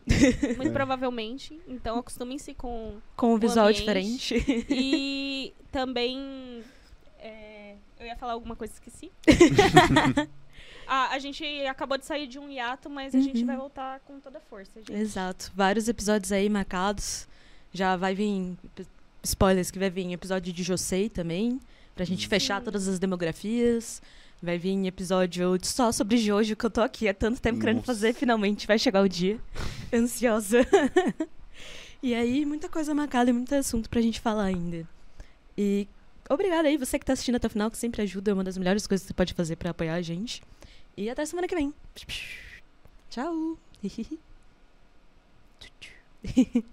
Muito É. provavelmente. Então acostumem-se com. Com um visual ambiente. diferente. E também. Eu ia falar alguma coisa e esqueci. Ah, a gente acabou de sair de um hiato, mas a gente Uhum. vai voltar com toda a força, gente. Exato. Vários episódios aí marcados. Já vai vir. Spoilers que vai vir episódio de Josei também. Pra gente Sim. fechar todas as demografias. Vai vir episódio só sobre Jojo, que eu tô aqui há tanto tempo querendo Nossa. fazer. Finalmente vai chegar o dia. Ansiosa. e aí, muita coisa marcada e muito assunto pra gente falar ainda. E obrigada aí, você que tá assistindo até o final, que sempre ajuda. É uma das melhores coisas que você pode fazer pra apoiar a gente. E até semana que vem. Tchau.